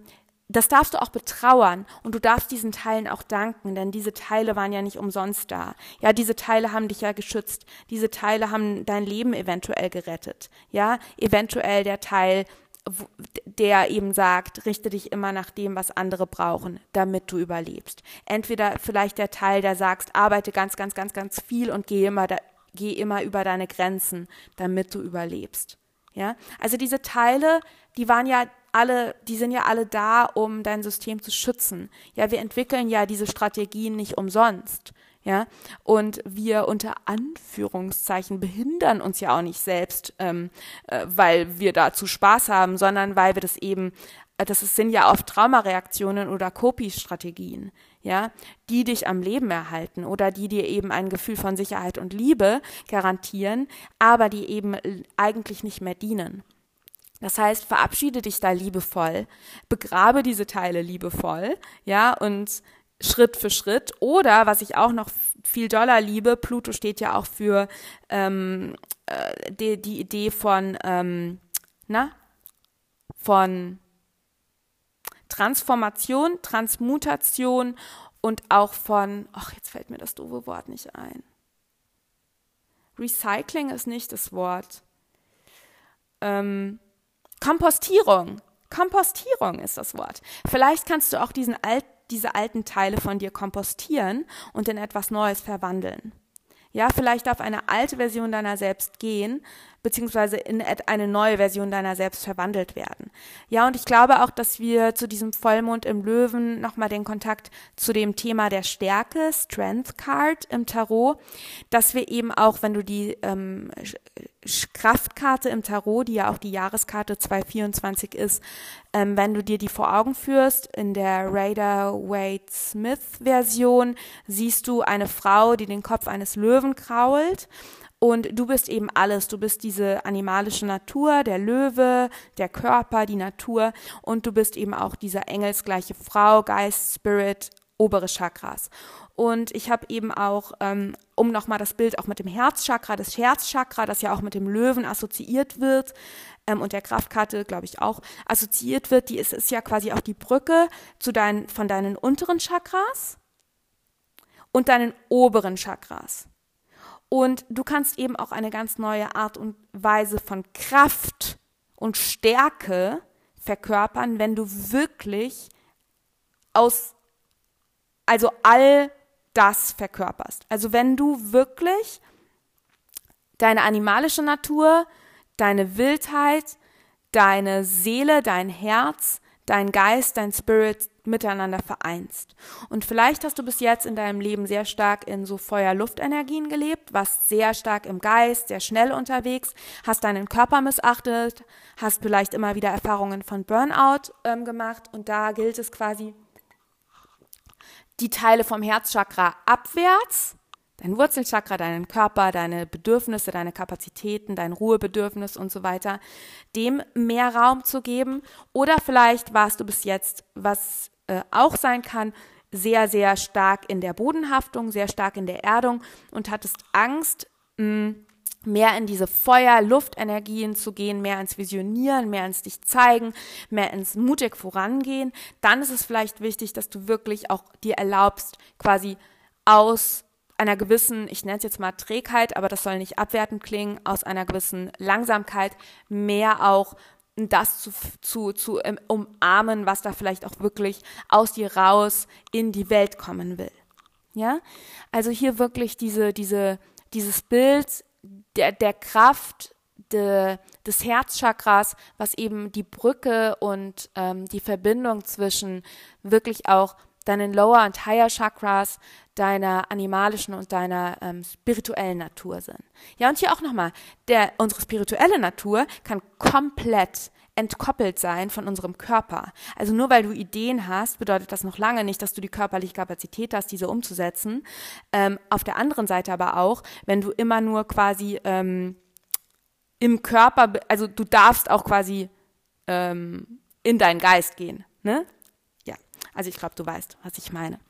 das darfst du auch betrauern und du darfst diesen Teilen auch danken, denn diese Teile waren ja nicht umsonst da. Ja, diese Teile haben dich ja geschützt. Diese Teile haben dein Leben eventuell gerettet. Ja, eventuell der Teil, der eben sagt, richte dich immer nach dem, was andere brauchen, damit du überlebst. Entweder vielleicht der Teil, der sagt, arbeite ganz, ganz, ganz, ganz viel und geh immer, da, geh immer über deine Grenzen, damit du überlebst. Ja, also diese Teile, die waren ja alle, die sind ja alle da, um dein System zu schützen. Ja, wir entwickeln ja diese Strategien nicht umsonst. Ja, und wir unter Anführungszeichen behindern uns ja auch nicht selbst, ähm, äh, weil wir dazu Spaß haben, sondern weil wir das eben, äh, das sind ja oft Traumareaktionen oder Copy-Strategien, ja, die dich am Leben erhalten oder die dir eben ein Gefühl von Sicherheit und Liebe garantieren, aber die eben eigentlich nicht mehr dienen. Das heißt, verabschiede dich da liebevoll, begrabe diese Teile liebevoll, ja, und Schritt für Schritt. Oder, was ich auch noch viel doller liebe, Pluto steht ja auch für ähm, äh, die, die Idee von, ähm, na, von Transformation, Transmutation und auch von, ach, jetzt fällt mir das doofe Wort nicht ein. Recycling ist nicht das Wort. Ähm, Kompostierung. Kompostierung ist das Wort. Vielleicht kannst du auch diesen alt, diese alten Teile von dir kompostieren und in etwas Neues verwandeln. Ja, vielleicht auf eine alte Version deiner selbst gehen, beziehungsweise in eine neue Version deiner selbst verwandelt werden. Ja, und ich glaube auch, dass wir zu diesem Vollmond im Löwen nochmal den Kontakt zu dem Thema der Stärke, Strength Card im Tarot, dass wir eben auch, wenn du die ähm, Kraftkarte im Tarot, die ja auch die Jahreskarte 224 ist, ähm, wenn du dir die vor Augen führst, in der Raider Wade Smith Version siehst du eine Frau, die den Kopf eines Löwen krault und du bist eben alles. Du bist diese animalische Natur, der Löwe, der Körper, die Natur. Und du bist eben auch diese engelsgleiche Frau, Geist, Spirit, obere Chakras. Und ich habe eben auch, ähm, um nochmal das Bild auch mit dem Herzchakra, das Herzchakra, das ja auch mit dem Löwen assoziiert wird ähm, und der Kraftkarte, glaube ich, auch assoziiert wird, die ist, ist ja quasi auch die Brücke zu deinen, von deinen unteren Chakras und deinen oberen Chakras. Und du kannst eben auch eine ganz neue Art und Weise von Kraft und Stärke verkörpern, wenn du wirklich aus, also all das verkörperst. Also wenn du wirklich deine animalische Natur, deine Wildheit, deine Seele, dein Herz, dein Geist, dein Spirit miteinander vereinst. Und vielleicht hast du bis jetzt in deinem Leben sehr stark in so Feuer-Luft-Energien gelebt, warst sehr stark im Geist, sehr schnell unterwegs, hast deinen Körper missachtet, hast vielleicht immer wieder Erfahrungen von Burnout ähm, gemacht und da gilt es quasi, die Teile vom Herzchakra abwärts dein Wurzelchakra, deinen Körper, deine Bedürfnisse, deine Kapazitäten, dein Ruhebedürfnis und so weiter, dem mehr Raum zu geben. Oder vielleicht warst du bis jetzt, was äh, auch sein kann, sehr, sehr stark in der Bodenhaftung, sehr stark in der Erdung und hattest Angst, mh, mehr in diese Feuer-Luft-Energien zu gehen, mehr ins Visionieren, mehr ins dich zeigen, mehr ins mutig vorangehen, dann ist es vielleicht wichtig, dass du wirklich auch dir erlaubst, quasi aus einer gewissen, ich nenne es jetzt mal Trägheit, aber das soll nicht abwertend klingen, aus einer gewissen Langsamkeit mehr auch das zu, zu, zu umarmen, was da vielleicht auch wirklich aus dir raus in die Welt kommen will. Ja? Also hier wirklich diese, diese, dieses Bild der, der Kraft de, des Herzchakras, was eben die Brücke und ähm, die Verbindung zwischen wirklich auch deinen Lower und Higher Chakras, deiner animalischen und deiner ähm, spirituellen Natur sind. Ja, und hier auch nochmal, der, unsere spirituelle Natur kann komplett entkoppelt sein von unserem Körper. Also nur weil du Ideen hast, bedeutet das noch lange nicht, dass du die körperliche Kapazität hast, diese umzusetzen. Ähm, auf der anderen Seite aber auch, wenn du immer nur quasi ähm, im Körper, also du darfst auch quasi ähm, in deinen Geist gehen. Ne? Also ich glaube, du weißt, was ich meine.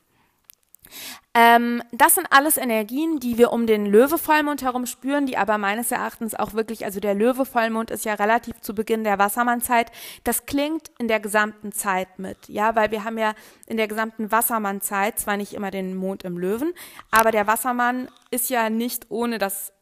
Ähm, das sind alles Energien, die wir um den Löwe-Vollmond herum spüren, die aber meines Erachtens auch wirklich, also der Löwe-Vollmond ist ja relativ zu Beginn der Wassermannzeit. Das klingt in der gesamten Zeit mit, ja, weil wir haben ja in der gesamten Wassermannzeit zwar nicht immer den Mond im Löwen, aber der Wassermann ist ja nicht ohne das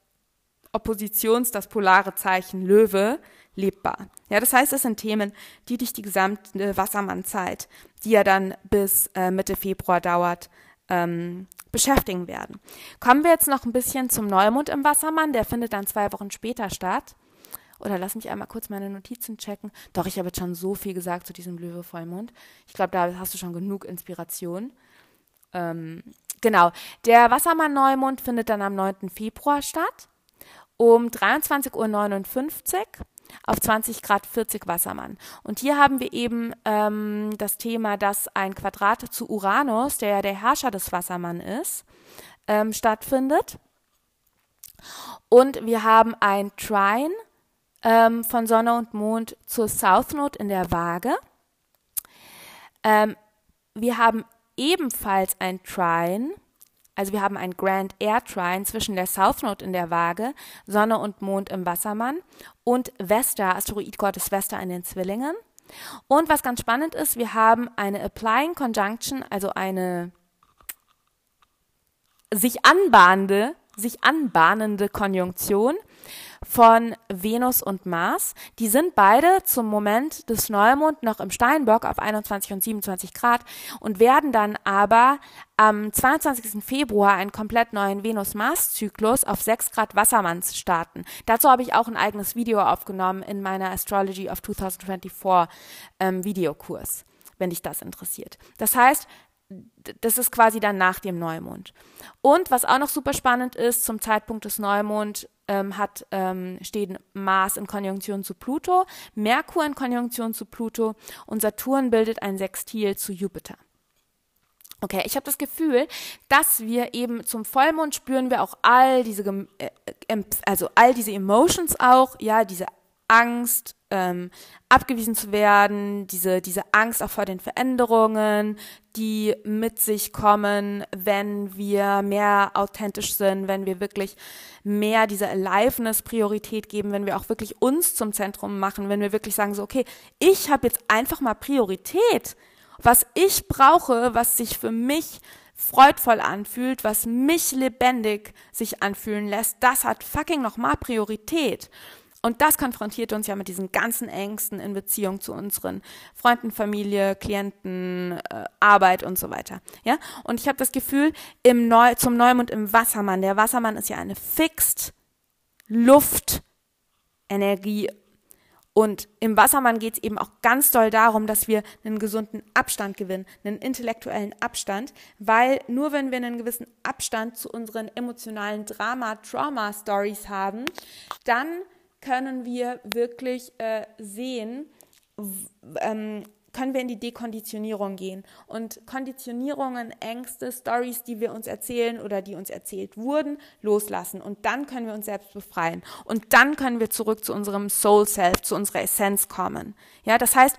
Oppositions, das polare Zeichen Löwe lebbar. Ja, das heißt, es sind Themen, die dich die gesamte Wassermannzeit, die ja dann bis äh, Mitte Februar dauert, ähm, beschäftigen werden. Kommen wir jetzt noch ein bisschen zum Neumond im Wassermann. Der findet dann zwei Wochen später statt. Oder lass mich einmal kurz meine Notizen checken. Doch, ich habe jetzt schon so viel gesagt zu diesem Löwe-Vollmond. Ich glaube, da hast du schon genug Inspiration. Ähm, genau. Der Wassermann-Neumond findet dann am 9. Februar statt. Um 23.59 Uhr auf 20 Grad 40 Wassermann. Und hier haben wir eben ähm, das Thema, dass ein Quadrat zu Uranus, der ja der Herrscher des Wassermann ist, ähm, stattfindet. Und wir haben ein Trine ähm, von Sonne und Mond zur South Node in der Waage. Ähm, wir haben ebenfalls ein Trine also wir haben ein Grand Air Trine zwischen der South Node in der Waage, Sonne und Mond im Wassermann und Vesta, Asteroidgottes Vesta in den Zwillingen. Und was ganz spannend ist, wir haben eine Applying Conjunction, also eine sich anbahnende, sich anbahnende Konjunktion von Venus und Mars. Die sind beide zum Moment des Neumonds noch im Steinbock auf 21 und 27 Grad und werden dann aber am 22. Februar einen komplett neuen Venus-Mars-Zyklus auf 6 Grad Wassermanns starten. Dazu habe ich auch ein eigenes Video aufgenommen in meiner Astrology of 2024 ähm, Videokurs, wenn dich das interessiert. Das heißt, das ist quasi dann nach dem Neumond. Und was auch noch super spannend ist, zum Zeitpunkt des Neumond ähm, hat, ähm, steht Mars in Konjunktion zu Pluto, Merkur in Konjunktion zu Pluto und Saturn bildet ein Sextil zu Jupiter. Okay, ich habe das Gefühl, dass wir eben zum Vollmond spüren wir auch all diese, äh, also all diese Emotions auch, ja, diese Angst, ähm, abgewiesen zu werden, diese, diese Angst auch vor den Veränderungen, die mit sich kommen, wenn wir mehr authentisch sind, wenn wir wirklich mehr dieser Aliveness Priorität geben, wenn wir auch wirklich uns zum Zentrum machen, wenn wir wirklich sagen so, okay, ich habe jetzt einfach mal Priorität, was ich brauche, was sich für mich freudvoll anfühlt, was mich lebendig sich anfühlen lässt, das hat fucking nochmal Priorität. Und das konfrontiert uns ja mit diesen ganzen Ängsten in Beziehung zu unseren Freunden, Familie, Klienten, äh, Arbeit und so weiter. Ja? Und ich habe das Gefühl, im Neu zum Neumond im Wassermann, der Wassermann ist ja eine Fixed Luftenergie. Und im Wassermann geht es eben auch ganz doll darum, dass wir einen gesunden Abstand gewinnen, einen intellektuellen Abstand, weil nur wenn wir einen gewissen Abstand zu unseren emotionalen Drama, Trauma-Stories haben, dann können wir wirklich äh, sehen, ähm, können wir in die Dekonditionierung gehen. Und Konditionierungen, Ängste, Stories, die wir uns erzählen oder die uns erzählt wurden, loslassen. Und dann können wir uns selbst befreien. Und dann können wir zurück zu unserem Soul Self, zu unserer Essenz kommen. Ja, das heißt,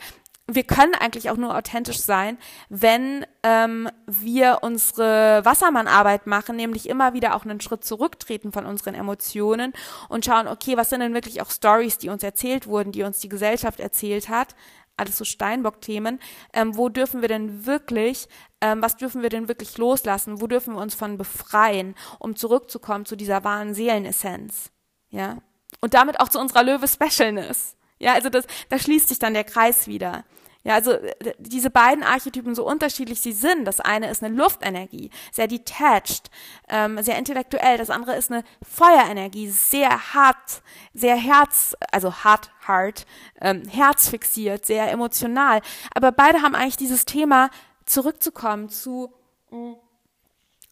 wir können eigentlich auch nur authentisch sein, wenn ähm, wir unsere Wassermannarbeit machen, nämlich immer wieder auch einen Schritt zurücktreten von unseren Emotionen und schauen, okay, was sind denn wirklich auch Stories, die uns erzählt wurden, die uns die Gesellschaft erzählt hat, alles so Steinbock-Themen, ähm, wo dürfen wir denn wirklich, ähm, was dürfen wir denn wirklich loslassen, wo dürfen wir uns von befreien, um zurückzukommen zu dieser wahren Seelenessenz, ja, und damit auch zu unserer Löwe-Specialness. Ja, also das, da schließt sich dann der Kreis wieder. Ja, also äh, diese beiden Archetypen, so unterschiedlich sie sind, das eine ist eine Luftenergie, sehr detached, ähm, sehr intellektuell, das andere ist eine Feuerenergie, sehr hart, sehr herz, also hart, hart, ähm, herzfixiert, sehr emotional. Aber beide haben eigentlich dieses Thema, zurückzukommen zu mh,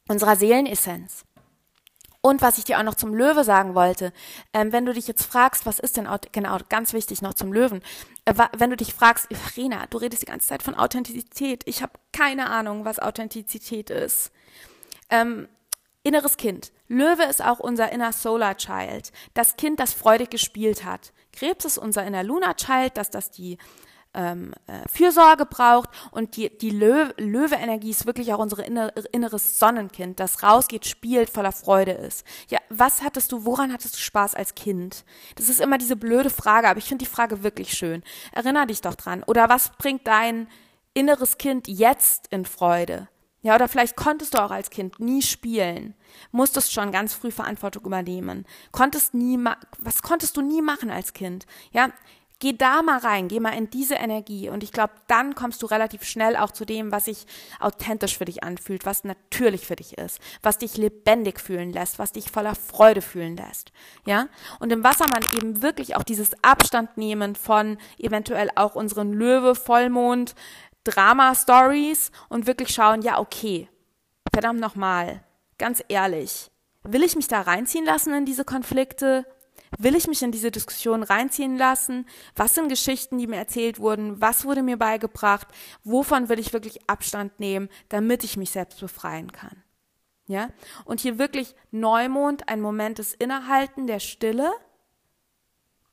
unserer Seelenessenz. Und was ich dir auch noch zum Löwe sagen wollte, ähm, wenn du dich jetzt fragst, was ist denn, genau, ganz wichtig noch zum Löwen, wenn du dich fragst, Rena, du redest die ganze Zeit von Authentizität, ich habe keine Ahnung, was Authentizität ist. Ähm, inneres Kind. Löwe ist auch unser inner Solar Child, das Kind, das freudig gespielt hat. Krebs ist unser inner Lunar Child, dass das die ähm, äh, Fürsorge braucht und die, die Löw Löwe-Energie ist wirklich auch unser inner, inneres Sonnenkind, das rausgeht, spielt, voller Freude ist. Ja, was hattest du, woran hattest du Spaß als Kind? Das ist immer diese blöde Frage, aber ich finde die Frage wirklich schön. Erinner dich doch dran. Oder was bringt dein inneres Kind jetzt in Freude? Ja, oder vielleicht konntest du auch als Kind nie spielen, musstest schon ganz früh Verantwortung übernehmen, konntest nie, was konntest du nie machen als Kind? Ja, Geh da mal rein, geh mal in diese Energie und ich glaube, dann kommst du relativ schnell auch zu dem, was sich authentisch für dich anfühlt, was natürlich für dich ist, was dich lebendig fühlen lässt, was dich voller Freude fühlen lässt. Ja? Und im Wassermann eben wirklich auch dieses Abstand nehmen von eventuell auch unseren Löwe, Vollmond, Drama-Stories und wirklich schauen, ja, okay, verdammt nochmal, ganz ehrlich, will ich mich da reinziehen lassen in diese Konflikte? Will ich mich in diese Diskussion reinziehen lassen? Was sind Geschichten, die mir erzählt wurden? Was wurde mir beigebracht? Wovon will ich wirklich Abstand nehmen, damit ich mich selbst befreien kann? Ja? Und hier wirklich Neumond, ein Moment des Innehalten, der Stille,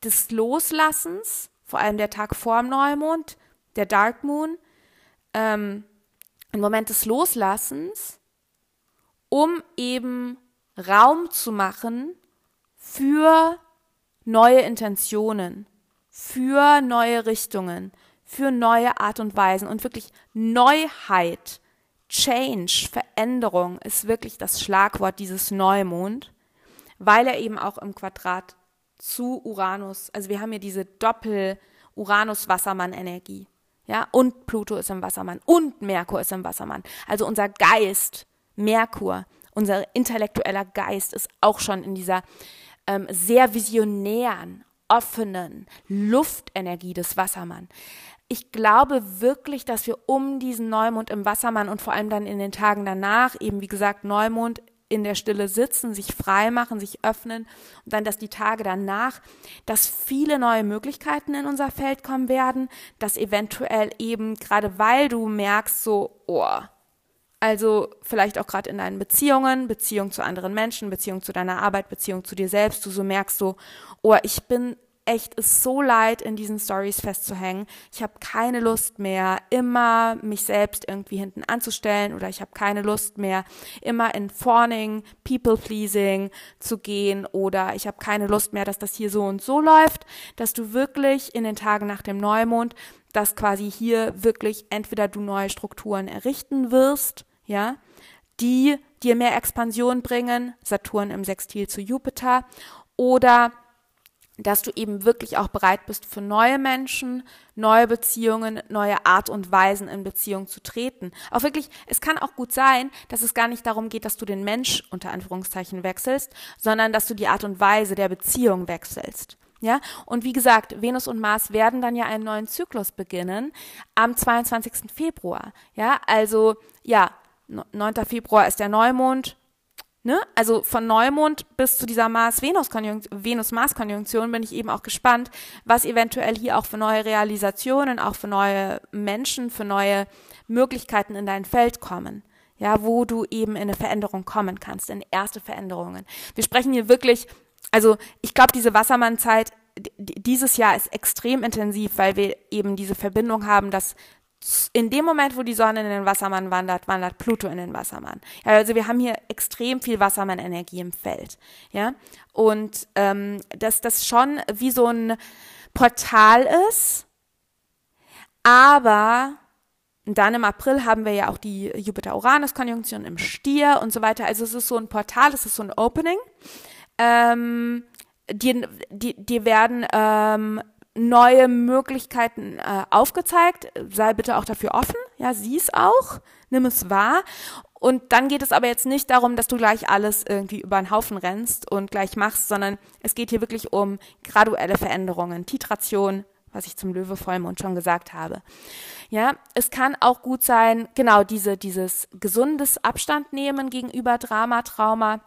des Loslassens, vor allem der Tag vor dem Neumond, der Dark Moon, ähm, ein Moment des Loslassens, um eben Raum zu machen für neue Intentionen, für neue Richtungen, für neue Art und Weisen und wirklich Neuheit, Change, Veränderung ist wirklich das Schlagwort dieses Neumond, weil er eben auch im Quadrat zu Uranus. Also wir haben hier diese Doppel-Uranus-Wassermann-Energie. Ja, und Pluto ist im Wassermann und Merkur ist im Wassermann. Also unser Geist, Merkur, unser intellektueller Geist ist auch schon in dieser ähm, sehr visionären, offenen Luftenergie des Wassermann. Ich glaube wirklich, dass wir um diesen Neumond im Wassermann und vor allem dann in den Tagen danach, eben wie gesagt, Neumond in der Stille sitzen, sich frei machen, sich öffnen und dann, dass die Tage danach, dass viele neue Möglichkeiten in unser Feld kommen werden, dass eventuell eben gerade weil du merkst so, oh, also vielleicht auch gerade in deinen Beziehungen, Beziehung zu anderen Menschen, Beziehung zu deiner Arbeit, Beziehung zu dir selbst, du so merkst so, oh, ich bin echt es so leid, in diesen Stories festzuhängen. Ich habe keine Lust mehr, immer mich selbst irgendwie hinten anzustellen oder ich habe keine Lust mehr, immer in Fawning, People-Pleasing zu gehen oder ich habe keine Lust mehr, dass das hier so und so läuft, dass du wirklich in den Tagen nach dem Neumond, dass quasi hier wirklich entweder du neue Strukturen errichten wirst, ja, die dir mehr Expansion bringen, Saturn im Sextil zu Jupiter, oder dass du eben wirklich auch bereit bist für neue Menschen, neue Beziehungen, neue Art und Weisen in Beziehung zu treten. Auch wirklich, es kann auch gut sein, dass es gar nicht darum geht, dass du den Mensch unter Anführungszeichen wechselst, sondern dass du die Art und Weise der Beziehung wechselst. Ja, und wie gesagt, Venus und Mars werden dann ja einen neuen Zyklus beginnen am 22. Februar. Ja, also, ja, 9. Februar ist der Neumond, Ne? Also von Neumond bis zu dieser Mars-Venus-Mars-Konjunktion bin ich eben auch gespannt, was eventuell hier auch für neue Realisationen, auch für neue Menschen, für neue Möglichkeiten in dein Feld kommen. Ja, wo du eben in eine Veränderung kommen kannst, in erste Veränderungen. Wir sprechen hier wirklich, also ich glaube, diese Wassermann-Zeit dieses Jahr ist extrem intensiv, weil wir eben diese Verbindung haben, dass in dem Moment, wo die Sonne in den Wassermann wandert, wandert Pluto in den Wassermann. Ja, also wir haben hier extrem viel Wassermann-Energie im Feld. Ja, und ähm, dass das schon wie so ein Portal ist, aber dann im April haben wir ja auch die Jupiter-Uranus-Konjunktion im Stier und so weiter. Also es ist so ein Portal, es ist so ein Opening. Ähm, die, die, die werden ähm, neue Möglichkeiten äh, aufgezeigt. Sei bitte auch dafür offen. Ja, sieh es auch, nimm es wahr. Und dann geht es aber jetzt nicht darum, dass du gleich alles irgendwie über den Haufen rennst und gleich machst, sondern es geht hier wirklich um graduelle Veränderungen, Titration, was ich zum Löwe-Vollmond schon gesagt habe. Ja, es kann auch gut sein, genau diese, dieses gesundes Abstand nehmen gegenüber Drama, Trauma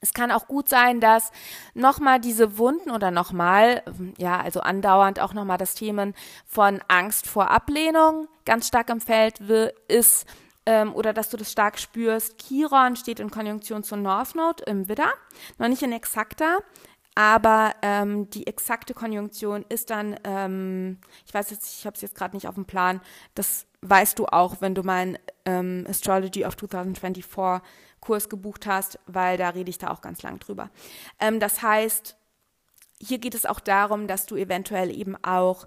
es kann auch gut sein, dass nochmal diese Wunden oder nochmal, ja, also andauernd auch nochmal das Thema von Angst vor Ablehnung ganz stark im Feld ist ähm, oder dass du das stark spürst. Chiron steht in Konjunktion zu North Node im Widder, noch nicht in exakter, aber ähm, die exakte Konjunktion ist dann, ähm, ich weiß jetzt, ich habe es jetzt gerade nicht auf dem Plan, das weißt du auch, wenn du mein ähm, Astrology of 2024 Kurs gebucht hast, weil da rede ich da auch ganz lang drüber. Ähm, das heißt, hier geht es auch darum, dass du eventuell eben auch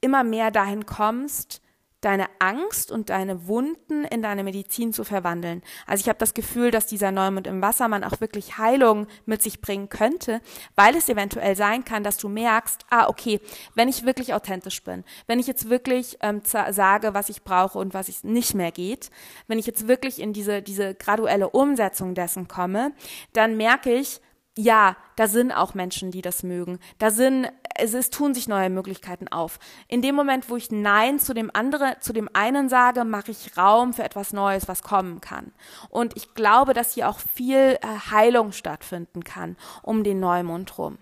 immer mehr dahin kommst, deine Angst und deine Wunden in deine Medizin zu verwandeln. Also ich habe das Gefühl, dass dieser Neumond im Wassermann auch wirklich Heilung mit sich bringen könnte, weil es eventuell sein kann, dass du merkst, ah, okay, wenn ich wirklich authentisch bin, wenn ich jetzt wirklich ähm, sage, was ich brauche und was ich nicht mehr geht, wenn ich jetzt wirklich in diese, diese graduelle Umsetzung dessen komme, dann merke ich, ja, da sind auch Menschen, die das mögen. Da sind, es, es tun sich neue Möglichkeiten auf. In dem Moment, wo ich Nein zu dem anderen, zu dem einen sage, mache ich Raum für etwas Neues, was kommen kann. Und ich glaube, dass hier auch viel äh, Heilung stattfinden kann um den Neumond rum.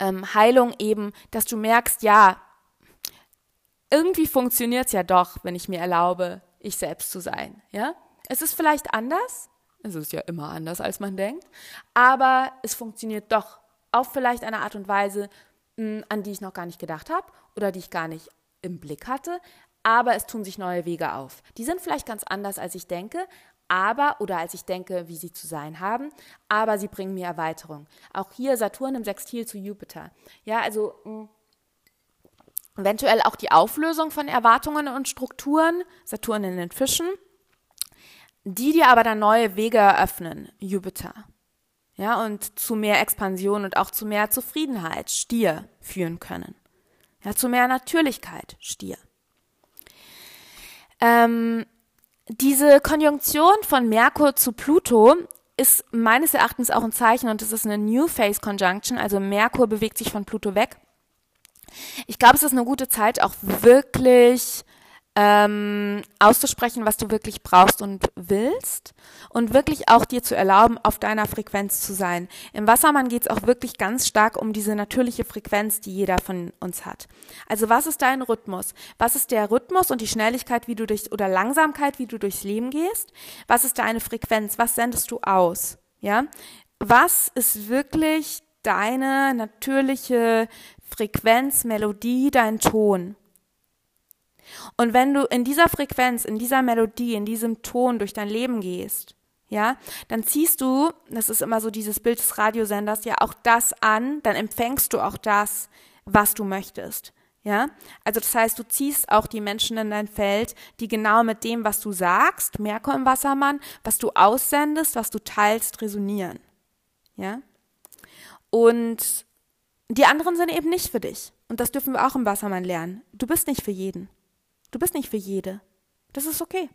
Ähm, Heilung eben, dass du merkst, ja, irgendwie funktioniert es ja doch, wenn ich mir erlaube, ich selbst zu sein. Ja, es ist vielleicht anders, es ist ja immer anders, als man denkt. Aber es funktioniert doch auf vielleicht eine Art und Weise, hm, an die ich noch gar nicht gedacht habe oder die ich gar nicht im Blick hatte. Aber es tun sich neue Wege auf. Die sind vielleicht ganz anders, als ich denke, aber oder als ich denke, wie sie zu sein haben, aber sie bringen mir Erweiterung. Auch hier Saturn im Sextil zu Jupiter. Ja, also mh, hm, eventuell auch die Auflösung von Erwartungen und Strukturen, Saturn in den Fischen die dir aber dann neue Wege eröffnen, Jupiter. ja, und zu mehr Expansion und auch zu mehr Zufriedenheit, Stier, führen können. Ja, zu mehr Natürlichkeit, Stier. Ähm, diese Konjunktion von Merkur zu Pluto ist meines Erachtens auch ein Zeichen und es ist eine New Phase Conjunction, also Merkur bewegt sich von Pluto weg. Ich glaube, es ist eine gute Zeit, auch wirklich ähm, auszusprechen, was du wirklich brauchst und willst und wirklich auch dir zu erlauben, auf deiner Frequenz zu sein. Im Wassermann geht es auch wirklich ganz stark um diese natürliche Frequenz, die jeder von uns hat. Also was ist dein Rhythmus? Was ist der Rhythmus und die Schnelligkeit, wie du durch oder Langsamkeit, wie du durchs Leben gehst? Was ist deine Frequenz? Was sendest du aus? Ja? Was ist wirklich deine natürliche Frequenz, Melodie, dein Ton? Und wenn du in dieser Frequenz, in dieser Melodie, in diesem Ton durch dein Leben gehst, ja, dann ziehst du, das ist immer so dieses Bild des Radiosenders, ja auch das an, dann empfängst du auch das, was du möchtest. Ja, also das heißt, du ziehst auch die Menschen in dein Feld, die genau mit dem, was du sagst, Merkur im Wassermann, was du aussendest, was du teilst, resonieren. Ja, und die anderen sind eben nicht für dich. Und das dürfen wir auch im Wassermann lernen. Du bist nicht für jeden. Du bist nicht für jede. Das ist okay.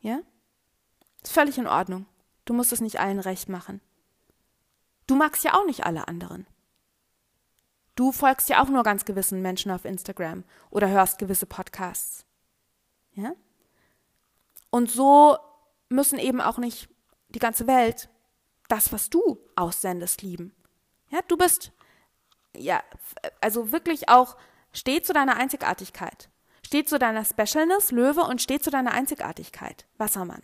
Ja? Ist völlig in Ordnung. Du musst es nicht allen recht machen. Du magst ja auch nicht alle anderen. Du folgst ja auch nur ganz gewissen Menschen auf Instagram oder hörst gewisse Podcasts. Ja? Und so müssen eben auch nicht die ganze Welt das, was du aussendest, lieben. Ja, du bist ja, also wirklich auch Steh zu deiner Einzigartigkeit. Steh zu deiner Specialness, Löwe, und steh zu deiner Einzigartigkeit, Wassermann.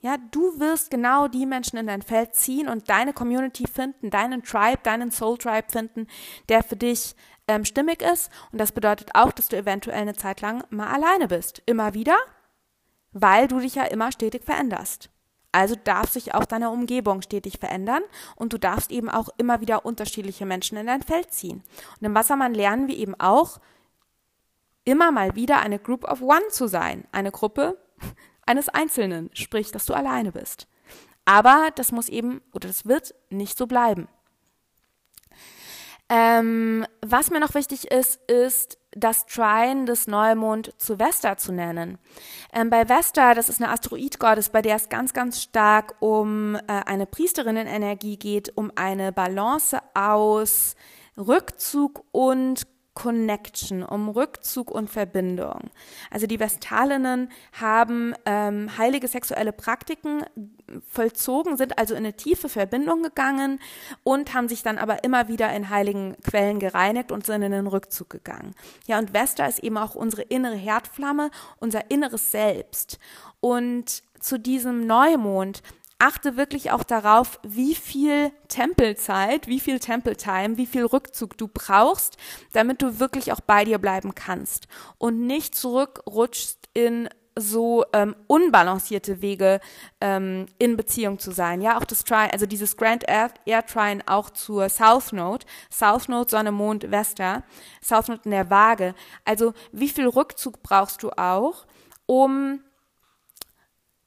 Ja, du wirst genau die Menschen in dein Feld ziehen und deine Community finden, deinen Tribe, deinen Soul Tribe finden, der für dich ähm, stimmig ist. Und das bedeutet auch, dass du eventuell eine Zeit lang mal alleine bist. Immer wieder, weil du dich ja immer stetig veränderst. Also darf sich auch deine Umgebung stetig verändern und du darfst eben auch immer wieder unterschiedliche Menschen in dein Feld ziehen. Und im Wassermann lernen wir eben auch, immer mal wieder eine Group of One zu sein, eine Gruppe eines Einzelnen, sprich, dass du alleine bist. Aber das muss eben oder das wird nicht so bleiben. Ähm, was mir noch wichtig ist, ist das Trine des Neumond zu Vesta zu nennen. Ähm, bei Vesta, das ist eine Asteroidgottes, bei der es ganz, ganz stark um äh, eine Priesterinnenenergie geht, um eine Balance aus Rückzug und Connection, um Rückzug und Verbindung. Also die Vestalinnen haben ähm, heilige sexuelle Praktiken vollzogen, sind also in eine tiefe Verbindung gegangen und haben sich dann aber immer wieder in heiligen Quellen gereinigt und sind in den Rückzug gegangen. Ja, und Vesta ist eben auch unsere innere Herdflamme, unser inneres Selbst. Und zu diesem Neumond achte wirklich auch darauf, wie viel Tempelzeit, wie viel Tempeltime, wie viel Rückzug du brauchst, damit du wirklich auch bei dir bleiben kannst und nicht zurückrutschst in so ähm, unbalancierte Wege ähm, in Beziehung zu sein. Ja, auch das Trine, also dieses Grand Air, Air Trine auch zur South Node, South Node, Sonne, Mond, Vesta, South Node in der Waage. Also wie viel Rückzug brauchst du auch, um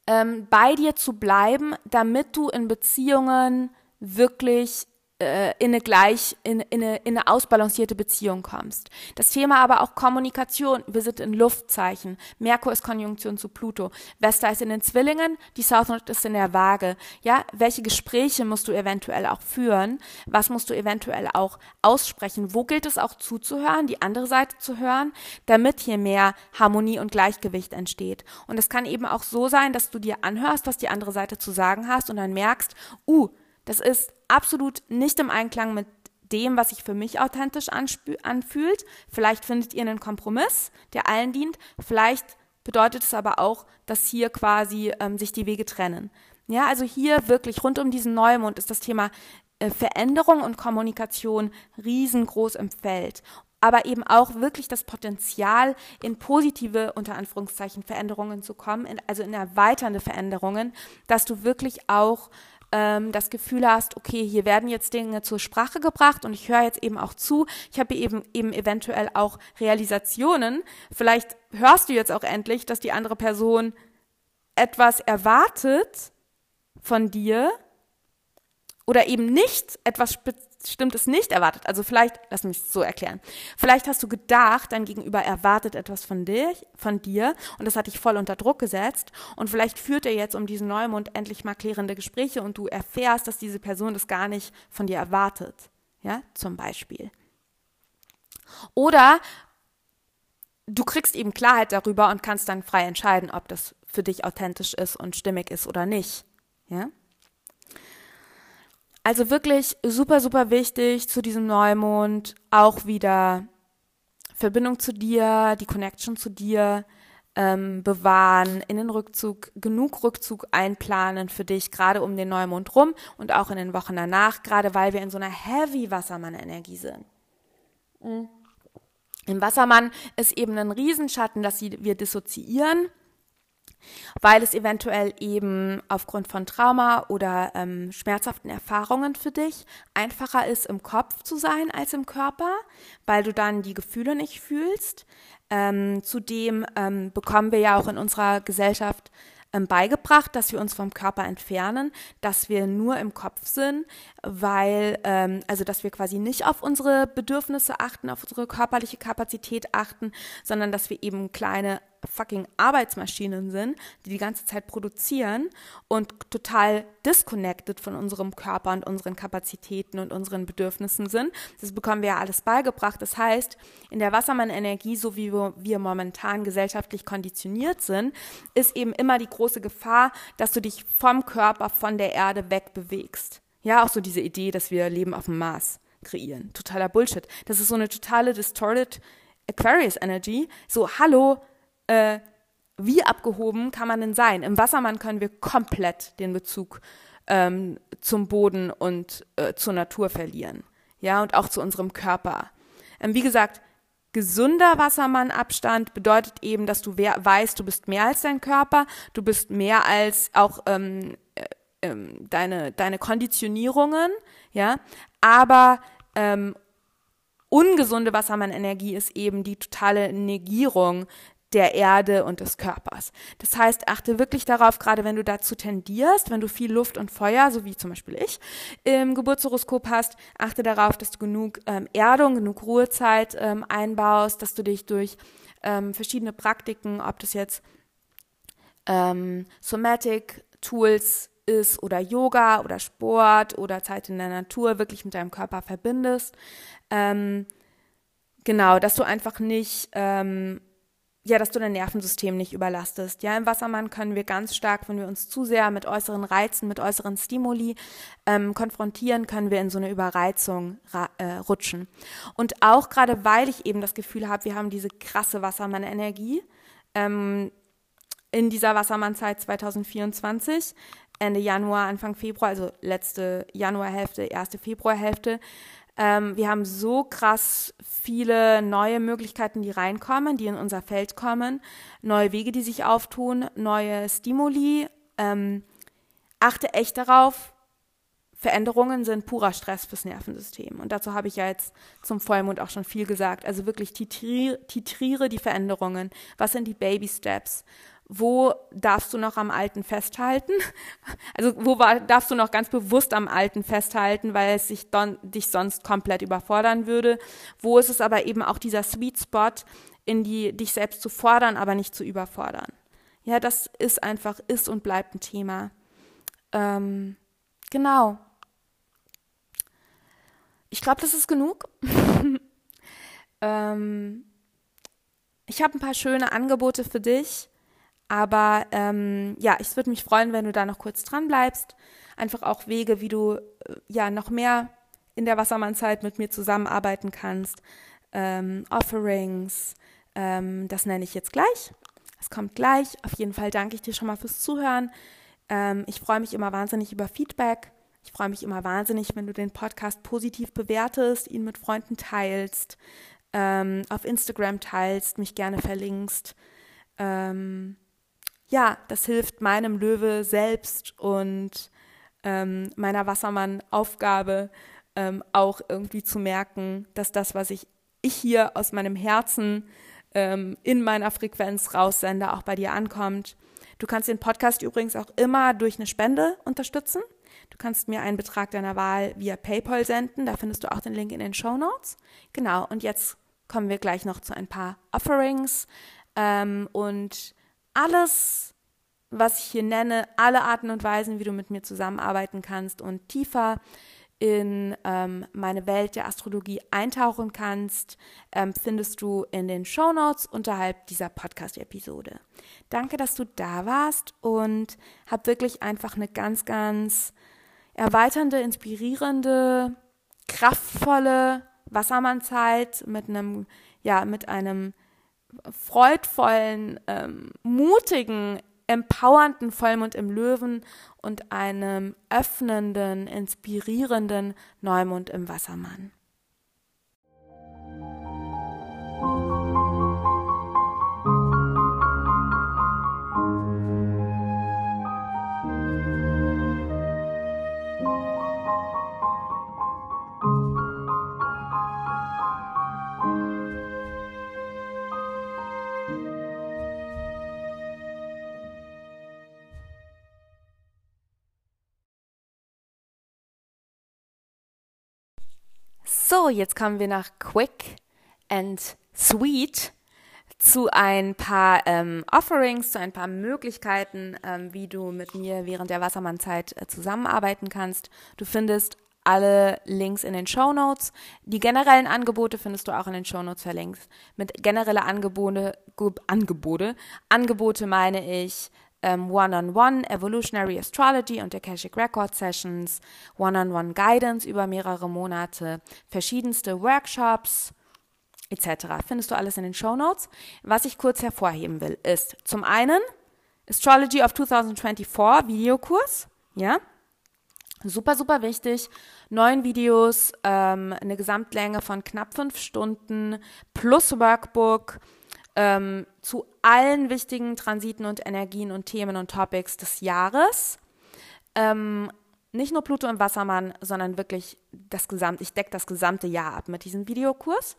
ähm, bei dir zu bleiben, damit du in Beziehungen wirklich äh, in eine gleich, in, in, eine, in eine ausbalancierte Beziehung kommst. Das Thema aber auch Kommunikation. Wir sind in Luftzeichen. Merkur ist Konjunktion zu Pluto. Vesta ist in den Zwillingen, die South Node ist in der Waage. Ja, welche Gespräche musst du eventuell auch führen? Was musst du eventuell auch aussprechen? Wo gilt es auch zuzuhören, die andere Seite zu hören, damit hier mehr Harmonie und Gleichgewicht entsteht? Und es kann eben auch so sein, dass du dir anhörst, was die andere Seite zu sagen hast und dann merkst, uh, das ist absolut nicht im Einklang mit dem, was sich für mich authentisch anfühlt. Vielleicht findet ihr einen Kompromiss, der allen dient. Vielleicht bedeutet es aber auch, dass hier quasi ähm, sich die Wege trennen. Ja, also hier wirklich rund um diesen Neumond ist das Thema äh, Veränderung und Kommunikation riesengroß im Feld. Aber eben auch wirklich das Potenzial, in positive, unter Anführungszeichen, Veränderungen zu kommen, in, also in erweiternde Veränderungen, dass du wirklich auch ähm, das Gefühl hast, okay, hier werden jetzt Dinge zur Sprache gebracht und ich höre jetzt eben auch zu. Ich habe eben eben eventuell auch Realisationen. Vielleicht hörst du jetzt auch endlich, dass die andere Person etwas erwartet, von dir oder eben nicht etwas Bestimmtes nicht erwartet. Also vielleicht, lass mich es so erklären. Vielleicht hast du gedacht, dein Gegenüber erwartet etwas von dir, von dir und das hat dich voll unter Druck gesetzt und vielleicht führt er jetzt um diesen Neumond endlich mal klärende Gespräche und du erfährst, dass diese Person das gar nicht von dir erwartet. Ja, zum Beispiel. Oder du kriegst eben Klarheit darüber und kannst dann frei entscheiden, ob das für dich authentisch ist und stimmig ist oder nicht. Ja? Also wirklich super, super wichtig zu diesem Neumond auch wieder Verbindung zu dir, die Connection zu dir ähm, bewahren, in den Rückzug, genug Rückzug einplanen für dich, gerade um den Neumond rum und auch in den Wochen danach, gerade weil wir in so einer Heavy Wassermann-Energie sind. Mhm. Im Wassermann ist eben ein Riesenschatten, dass wir dissoziieren weil es eventuell eben aufgrund von Trauma oder ähm, schmerzhaften Erfahrungen für dich einfacher ist, im Kopf zu sein als im Körper, weil du dann die Gefühle nicht fühlst. Ähm, zudem ähm, bekommen wir ja auch in unserer Gesellschaft ähm, beigebracht, dass wir uns vom Körper entfernen, dass wir nur im Kopf sind, weil, ähm, also dass wir quasi nicht auf unsere Bedürfnisse achten, auf unsere körperliche Kapazität achten, sondern dass wir eben kleine fucking Arbeitsmaschinen sind, die die ganze Zeit produzieren und total disconnected von unserem Körper und unseren Kapazitäten und unseren Bedürfnissen sind. Das bekommen wir ja alles beigebracht. Das heißt, in der Wassermann-Energie, so wie wir, wir momentan gesellschaftlich konditioniert sind, ist eben immer die große Gefahr, dass du dich vom Körper, von der Erde wegbewegst. Ja, auch so diese Idee, dass wir Leben auf dem Mars kreieren. Totaler Bullshit. Das ist so eine totale distorted Aquarius Energy. So, hallo, äh, wie abgehoben kann man denn sein? Im Wassermann können wir komplett den Bezug ähm, zum Boden und äh, zur Natur verlieren. Ja, und auch zu unserem Körper. Ähm, wie gesagt, gesunder Wassermannabstand bedeutet eben, dass du weißt, du bist mehr als dein Körper, du bist mehr als auch ähm, äh, ähm, deine, deine Konditionierungen, ja, aber ähm, ungesunde Wassermann-Energie ist eben die totale Negierung der Erde und des Körpers. Das heißt, achte wirklich darauf, gerade wenn du dazu tendierst, wenn du viel Luft und Feuer, so wie zum Beispiel ich, im Geburtshoroskop hast, achte darauf, dass du genug ähm, Erdung, genug Ruhezeit ähm, einbaust, dass du dich durch ähm, verschiedene Praktiken, ob das jetzt ähm, Somatic Tools ist oder Yoga oder Sport oder Zeit in der Natur wirklich mit deinem Körper verbindest. Ähm, genau, dass du einfach nicht ähm, ja, dass du dein Nervensystem nicht überlastest. Ja, im Wassermann können wir ganz stark, wenn wir uns zu sehr mit äußeren Reizen, mit äußeren Stimuli ähm, konfrontieren, können wir in so eine Überreizung äh, rutschen. Und auch gerade, weil ich eben das Gefühl habe, wir haben diese krasse Wassermann-Energie ähm, in dieser Wassermannzeit 2024, Ende Januar, Anfang Februar, also letzte Januarhälfte, erste Februarhälfte, ähm, wir haben so krass viele neue Möglichkeiten, die reinkommen, die in unser Feld kommen, neue Wege, die sich auftun, neue Stimuli. Ähm, achte echt darauf, Veränderungen sind purer Stress fürs Nervensystem. Und dazu habe ich ja jetzt zum Vollmond auch schon viel gesagt. Also wirklich titriere, titriere die Veränderungen. Was sind die Baby Steps? Wo darfst du noch am Alten festhalten? Also wo war, darfst du noch ganz bewusst am Alten festhalten, weil es sich don, dich sonst komplett überfordern würde? Wo ist es aber eben auch dieser Sweet Spot, in die dich selbst zu fordern, aber nicht zu überfordern? Ja, das ist einfach, ist und bleibt ein Thema. Ähm, genau. Ich glaube, das ist genug. ähm, ich habe ein paar schöne Angebote für dich aber ähm, ja, ich würde mich freuen, wenn du da noch kurz dran bleibst. Einfach auch Wege, wie du äh, ja noch mehr in der Wassermannzeit mit mir zusammenarbeiten kannst. Ähm, Offerings, ähm, das nenne ich jetzt gleich. Es kommt gleich. Auf jeden Fall danke ich dir schon mal fürs Zuhören. Ähm, ich freue mich immer wahnsinnig über Feedback. Ich freue mich immer wahnsinnig, wenn du den Podcast positiv bewertest, ihn mit Freunden teilst, ähm, auf Instagram teilst, mich gerne verlinkst. Ähm, ja, das hilft meinem Löwe selbst und ähm, meiner Wassermann-Aufgabe ähm, auch irgendwie zu merken, dass das, was ich, ich hier aus meinem Herzen ähm, in meiner Frequenz raussende, auch bei dir ankommt. Du kannst den Podcast übrigens auch immer durch eine Spende unterstützen. Du kannst mir einen Betrag deiner Wahl via PayPal senden. Da findest du auch den Link in den Show Notes. Genau. Und jetzt kommen wir gleich noch zu ein paar Offerings ähm, und alles, was ich hier nenne, alle Arten und Weisen, wie du mit mir zusammenarbeiten kannst und tiefer in ähm, meine Welt der Astrologie eintauchen kannst, ähm, findest du in den Show Notes unterhalb dieser Podcast-Episode. Danke, dass du da warst und hab wirklich einfach eine ganz, ganz erweiternde, inspirierende, kraftvolle Wassermannzeit mit einem, ja, mit einem freudvollen, ähm, mutigen, empowernden Vollmond im Löwen und einem öffnenden, inspirierenden Neumond im Wassermann. So, jetzt kommen wir nach Quick and Sweet zu ein paar ähm, Offerings, zu ein paar Möglichkeiten, ähm, wie du mit mir während der Wassermannzeit äh, zusammenarbeiten kannst. Du findest alle Links in den Show Notes. Die generellen Angebote findest du auch in den Show Notes verlinkt. Mit generelle Angebote, Angebote, Angebote meine ich ähm, One-on-One, Evolutionary Astrology und Akashic Record Sessions, One-on-One Guidance über mehrere Monate, verschiedenste Workshops etc. Findest du alles in den Show Notes. Was ich kurz hervorheben will, ist zum einen Astrology of 2024 Videokurs, ja, Super, super wichtig. Neun Videos, ähm, eine Gesamtlänge von knapp fünf Stunden plus Workbook, ähm, zu allen wichtigen Transiten und Energien und Themen und Topics des Jahres. Ähm, nicht nur Pluto im Wassermann, sondern wirklich das gesamte, ich decke das gesamte Jahr ab mit diesem Videokurs.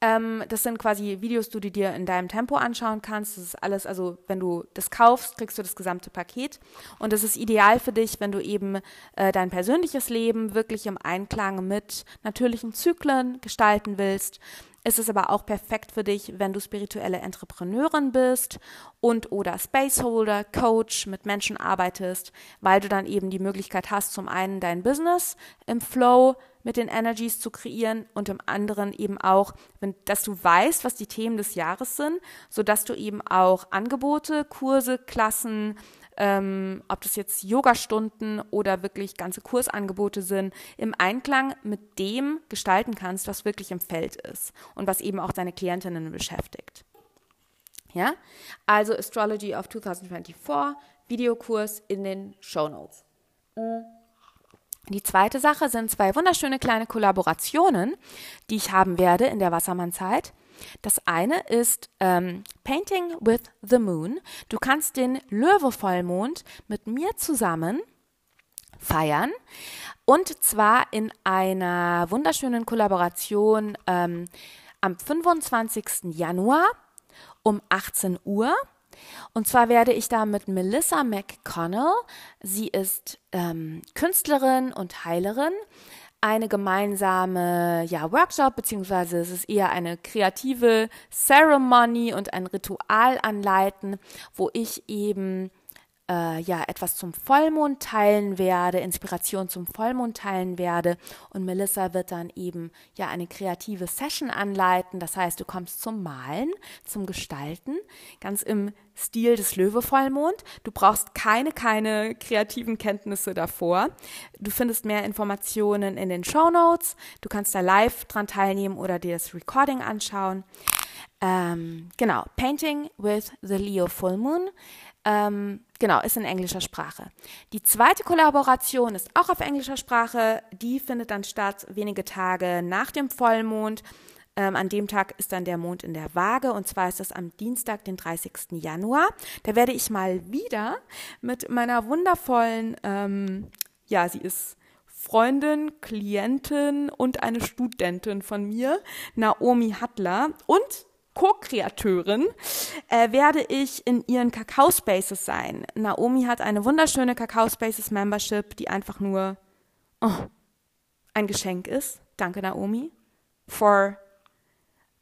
Ähm, das sind quasi Videos, die du dir in deinem Tempo anschauen kannst. Das ist alles, also wenn du das kaufst, kriegst du das gesamte Paket. Und das ist ideal für dich, wenn du eben äh, dein persönliches Leben wirklich im Einklang mit natürlichen Zyklen gestalten willst. Ist es aber auch perfekt für dich, wenn du spirituelle Entrepreneurin bist und oder Spaceholder, Coach mit Menschen arbeitest, weil du dann eben die Möglichkeit hast, zum einen dein Business im Flow mit den Energies zu kreieren und im anderen eben auch, wenn, dass du weißt, was die Themen des Jahres sind, sodass du eben auch Angebote, Kurse, Klassen, ähm, ob das jetzt Yoga-Stunden oder wirklich ganze Kursangebote sind, im Einklang mit dem gestalten kannst, was wirklich im Feld ist und was eben auch deine Klientinnen beschäftigt. Ja, also Astrology of 2024, Videokurs in den Show Notes. Mhm. Die zweite Sache sind zwei wunderschöne kleine Kollaborationen, die ich haben werde in der Wassermannzeit. Das eine ist ähm, Painting with the Moon. Du kannst den Löwe-Vollmond mit mir zusammen feiern. Und zwar in einer wunderschönen Kollaboration ähm, am 25. Januar um 18 Uhr. Und zwar werde ich da mit Melissa McConnell, sie ist ähm, Künstlerin und Heilerin, eine gemeinsame ja, Workshop, beziehungsweise es ist eher eine kreative Ceremony und ein Ritual anleiten, wo ich eben äh, ja etwas zum Vollmond teilen werde, Inspiration zum Vollmond teilen werde und Melissa wird dann eben ja eine kreative Session anleiten. Das heißt, du kommst zum Malen, zum Gestalten, ganz im Stil des Löwe-Vollmond. Du brauchst keine, keine kreativen Kenntnisse davor. Du findest mehr Informationen in den Show Notes. Du kannst da live dran teilnehmen oder dir das Recording anschauen. Ähm, genau, Painting with the Leo Full Moon. Ähm, genau, ist in englischer Sprache. Die zweite Kollaboration ist auch auf englischer Sprache. Die findet dann statt wenige Tage nach dem Vollmond. Ähm, an dem Tag ist dann der Mond in der Waage und zwar ist das am Dienstag, den 30. Januar. Da werde ich mal wieder mit meiner wundervollen, ähm, ja, sie ist Freundin, Klientin und eine Studentin von mir, Naomi Hattler und Co-Kreateurin, äh, werde ich in ihren Kakao-Spaces sein. Naomi hat eine wunderschöne Kakao-Spaces-Membership, die einfach nur oh, ein Geschenk ist. Danke, Naomi, for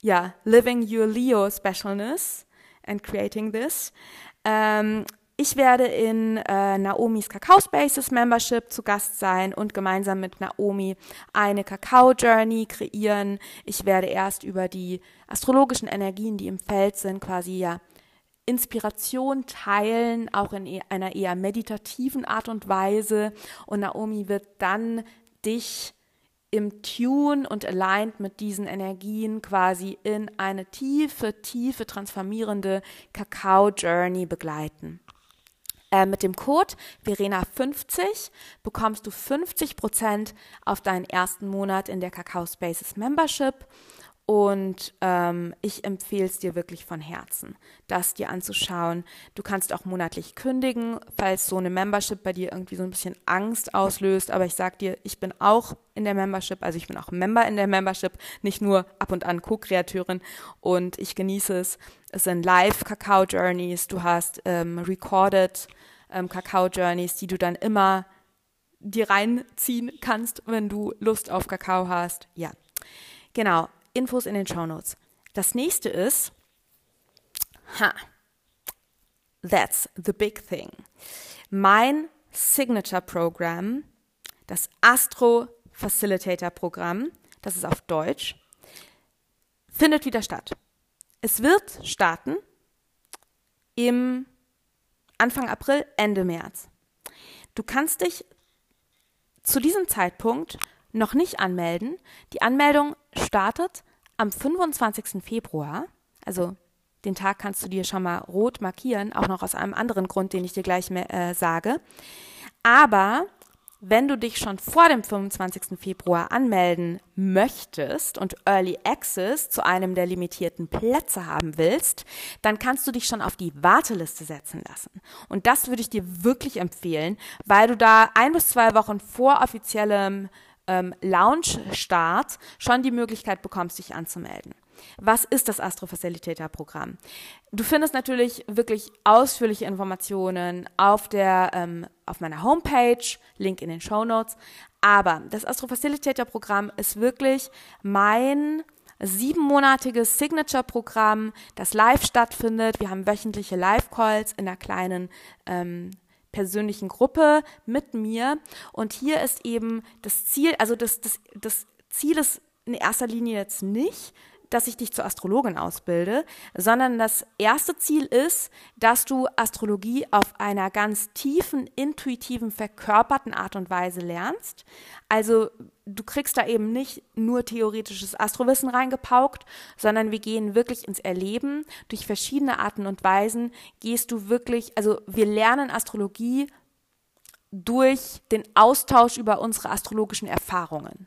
yeah, living your Leo specialness and creating this. Ähm, ich werde in äh, Naomis Kakao Spaces Membership zu Gast sein und gemeinsam mit Naomi eine Kakao Journey kreieren. Ich werde erst über die astrologischen Energien, die im Feld sind, quasi ja Inspiration teilen, auch in e-, einer eher meditativen Art und Weise. Und Naomi wird dann dich im Tune und aligned mit diesen Energien quasi in eine tiefe, tiefe, transformierende Kakao-Journey begleiten. Äh, mit dem Code Verena50 bekommst du 50% auf deinen ersten Monat in der Kakao Spaces Membership und ähm, ich empfehle es dir wirklich von Herzen, das dir anzuschauen. Du kannst auch monatlich kündigen, falls so eine Membership bei dir irgendwie so ein bisschen Angst auslöst. Aber ich sag dir, ich bin auch in der Membership, also ich bin auch Member in der Membership, nicht nur ab und an Co-Kreateurin und ich genieße es. Es sind Live-Kakao-Journeys, du hast ähm, recorded ähm, Kakao-Journeys, die du dann immer dir reinziehen kannst, wenn du Lust auf Kakao hast. Ja, genau. Infos in den Show Notes. Das nächste ist, ha, that's the big thing. Mein Signature Programm, das Astro Facilitator Programm, das ist auf Deutsch, findet wieder statt. Es wird starten im Anfang April, Ende März. Du kannst dich zu diesem Zeitpunkt noch nicht anmelden. Die Anmeldung startet am 25. Februar, also den Tag kannst du dir schon mal rot markieren, auch noch aus einem anderen Grund, den ich dir gleich mehr, äh, sage. Aber wenn du dich schon vor dem 25. Februar anmelden möchtest und Early Access zu einem der limitierten Plätze haben willst, dann kannst du dich schon auf die Warteliste setzen lassen. Und das würde ich dir wirklich empfehlen, weil du da ein bis zwei Wochen vor offiziellem ähm, Launch-Start schon die Möglichkeit bekommst, dich anzumelden. Was ist das Astro Facilitator Programm? Du findest natürlich wirklich ausführliche Informationen auf der ähm, auf meiner Homepage, Link in den Show Notes. Aber das Astro Facilitator Programm ist wirklich mein siebenmonatiges Signature-Programm, das live stattfindet. Wir haben wöchentliche Live-Calls in einer kleinen ähm, persönlichen Gruppe mit mir. Und hier ist eben das Ziel, also das, das, das Ziel ist in erster Linie jetzt nicht, dass ich dich zur Astrologin ausbilde, sondern das erste Ziel ist, dass du Astrologie auf einer ganz tiefen, intuitiven, verkörperten Art und Weise lernst. Also du kriegst da eben nicht nur theoretisches Astrowissen reingepaukt, sondern wir gehen wirklich ins Erleben. Durch verschiedene Arten und Weisen gehst du wirklich, also wir lernen Astrologie durch den Austausch über unsere astrologischen Erfahrungen.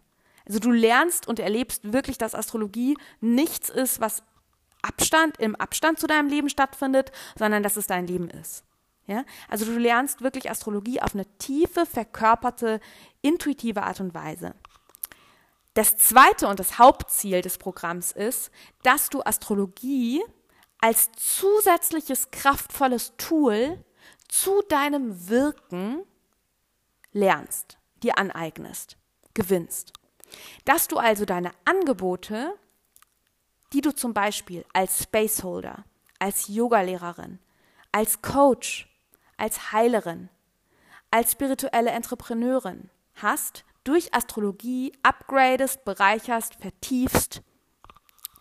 Also du lernst und erlebst wirklich, dass Astrologie nichts ist, was Abstand, im Abstand zu deinem Leben stattfindet, sondern dass es dein Leben ist. Ja? Also du lernst wirklich Astrologie auf eine tiefe, verkörperte, intuitive Art und Weise. Das zweite und das Hauptziel des Programms ist, dass du Astrologie als zusätzliches kraftvolles Tool zu deinem Wirken lernst, dir aneignest, gewinnst. Dass du also deine Angebote, die du zum Beispiel als Spaceholder, als Yogalehrerin, als Coach, als Heilerin, als spirituelle Entrepreneurin hast, durch Astrologie upgradest, bereicherst, vertiefst.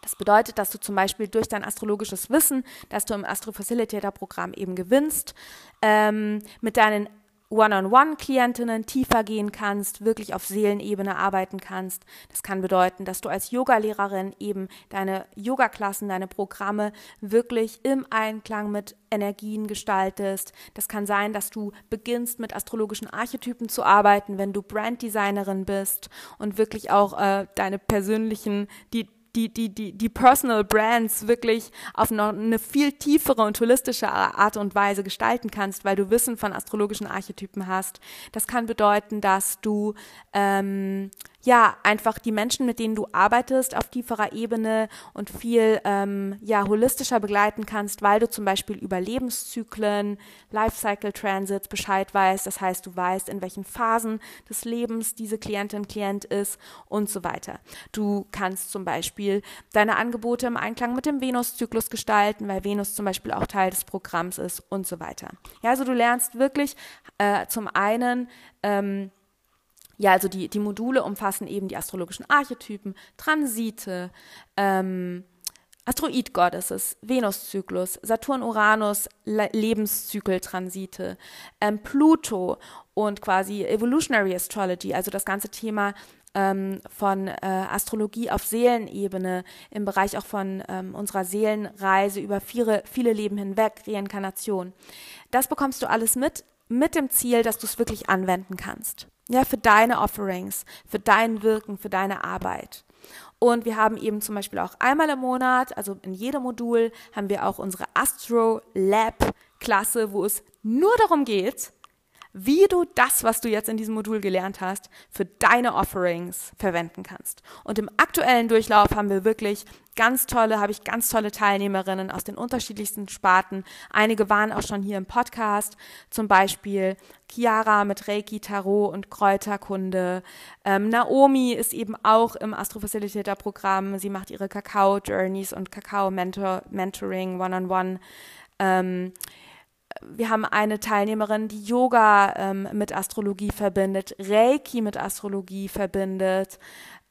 Das bedeutet, dass du zum Beispiel durch dein astrologisches Wissen, das du im Astro Facilitator Programm eben gewinnst, ähm, mit deinen One-on-One-Klientinnen tiefer gehen kannst, wirklich auf Seelenebene arbeiten kannst. Das kann bedeuten, dass du als Yogalehrerin eben deine Yoga-Klassen, deine Programme wirklich im Einklang mit Energien gestaltest. Das kann sein, dass du beginnst mit astrologischen Archetypen zu arbeiten, wenn du Branddesignerin bist und wirklich auch äh, deine persönlichen, die die, die, die, die Personal Brands wirklich auf noch eine viel tiefere und holistische Art und Weise gestalten kannst, weil du Wissen von astrologischen Archetypen hast. Das kann bedeuten, dass du ähm, ja, einfach die Menschen, mit denen du arbeitest, auf tieferer Ebene und viel ähm, ja, holistischer begleiten kannst, weil du zum Beispiel über Lebenszyklen, Lifecycle Transits Bescheid weißt. Das heißt, du weißt, in welchen Phasen des Lebens diese Klientin, Klient ist und so weiter. Du kannst zum Beispiel deine Angebote im Einklang mit dem Venuszyklus gestalten, weil Venus zum Beispiel auch Teil des Programms ist und so weiter. Ja, also du lernst wirklich äh, zum einen ähm, ja, also die, die Module umfassen eben die astrologischen Archetypen, Transite, ähm, Asteroid-Goddesses, Venuszyklus, Saturn-Uranus, Le Lebenszykeltransite, ähm, Pluto und quasi Evolutionary Astrology, also das ganze Thema ähm, von äh, Astrologie auf Seelenebene, im Bereich auch von ähm, unserer Seelenreise über viele, viele Leben hinweg, Reinkarnation. Das bekommst du alles mit, mit dem Ziel, dass du es wirklich anwenden kannst. Ja, für deine Offerings, für dein Wirken, für deine Arbeit. Und wir haben eben zum Beispiel auch einmal im Monat, also in jedem Modul, haben wir auch unsere Astro Lab Klasse, wo es nur darum geht, wie du das, was du jetzt in diesem Modul gelernt hast, für deine Offerings verwenden kannst. Und im aktuellen Durchlauf haben wir wirklich ganz tolle, habe ich ganz tolle Teilnehmerinnen aus den unterschiedlichsten Sparten. Einige waren auch schon hier im Podcast, zum Beispiel Chiara mit Reiki, Tarot und Kräuterkunde. Ähm, Naomi ist eben auch im Astrofacilitator-Programm. Sie macht ihre Kakao-Journeys und Kakao-Mentoring One-on-One. -on -one. Ähm, wir haben eine Teilnehmerin, die Yoga ähm, mit Astrologie verbindet, Reiki mit Astrologie verbindet,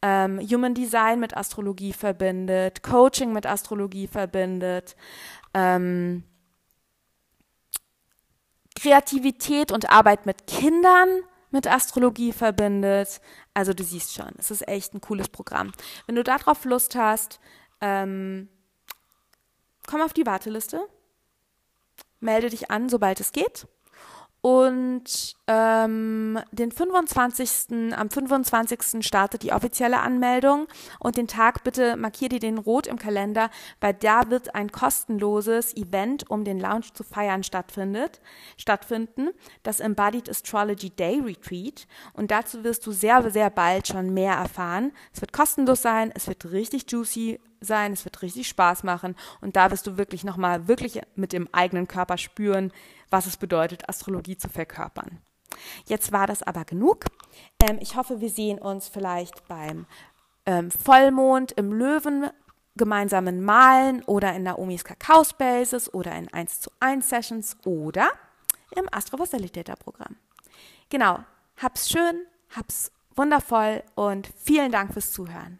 ähm, Human Design mit Astrologie verbindet, Coaching mit Astrologie verbindet, ähm, Kreativität und Arbeit mit Kindern mit Astrologie verbindet. Also du siehst schon, es ist echt ein cooles Programm. Wenn du darauf Lust hast, ähm, komm auf die Warteliste melde dich an, sobald es geht. Und ähm, den 25. am 25. startet die offizielle Anmeldung und den Tag bitte markier dir den rot im Kalender, weil da wird ein kostenloses Event, um den Lounge zu feiern, stattfindet, stattfinden, das Embodied Astrology Day Retreat. Und dazu wirst du sehr, sehr bald schon mehr erfahren. Es wird kostenlos sein, es wird richtig juicy sein, es wird richtig Spaß machen und da wirst du wirklich nochmal wirklich mit dem eigenen Körper spüren, was es bedeutet, Astrologie zu verkörpern. Jetzt war das aber genug. Ähm, ich hoffe, wir sehen uns vielleicht beim ähm, Vollmond im Löwen gemeinsamen Malen oder in Naomis Kakao Spaces oder in 1 zu 1 Sessions oder im Astro Facilitator Programm. Genau, hab's schön, hab's wundervoll und vielen Dank fürs Zuhören.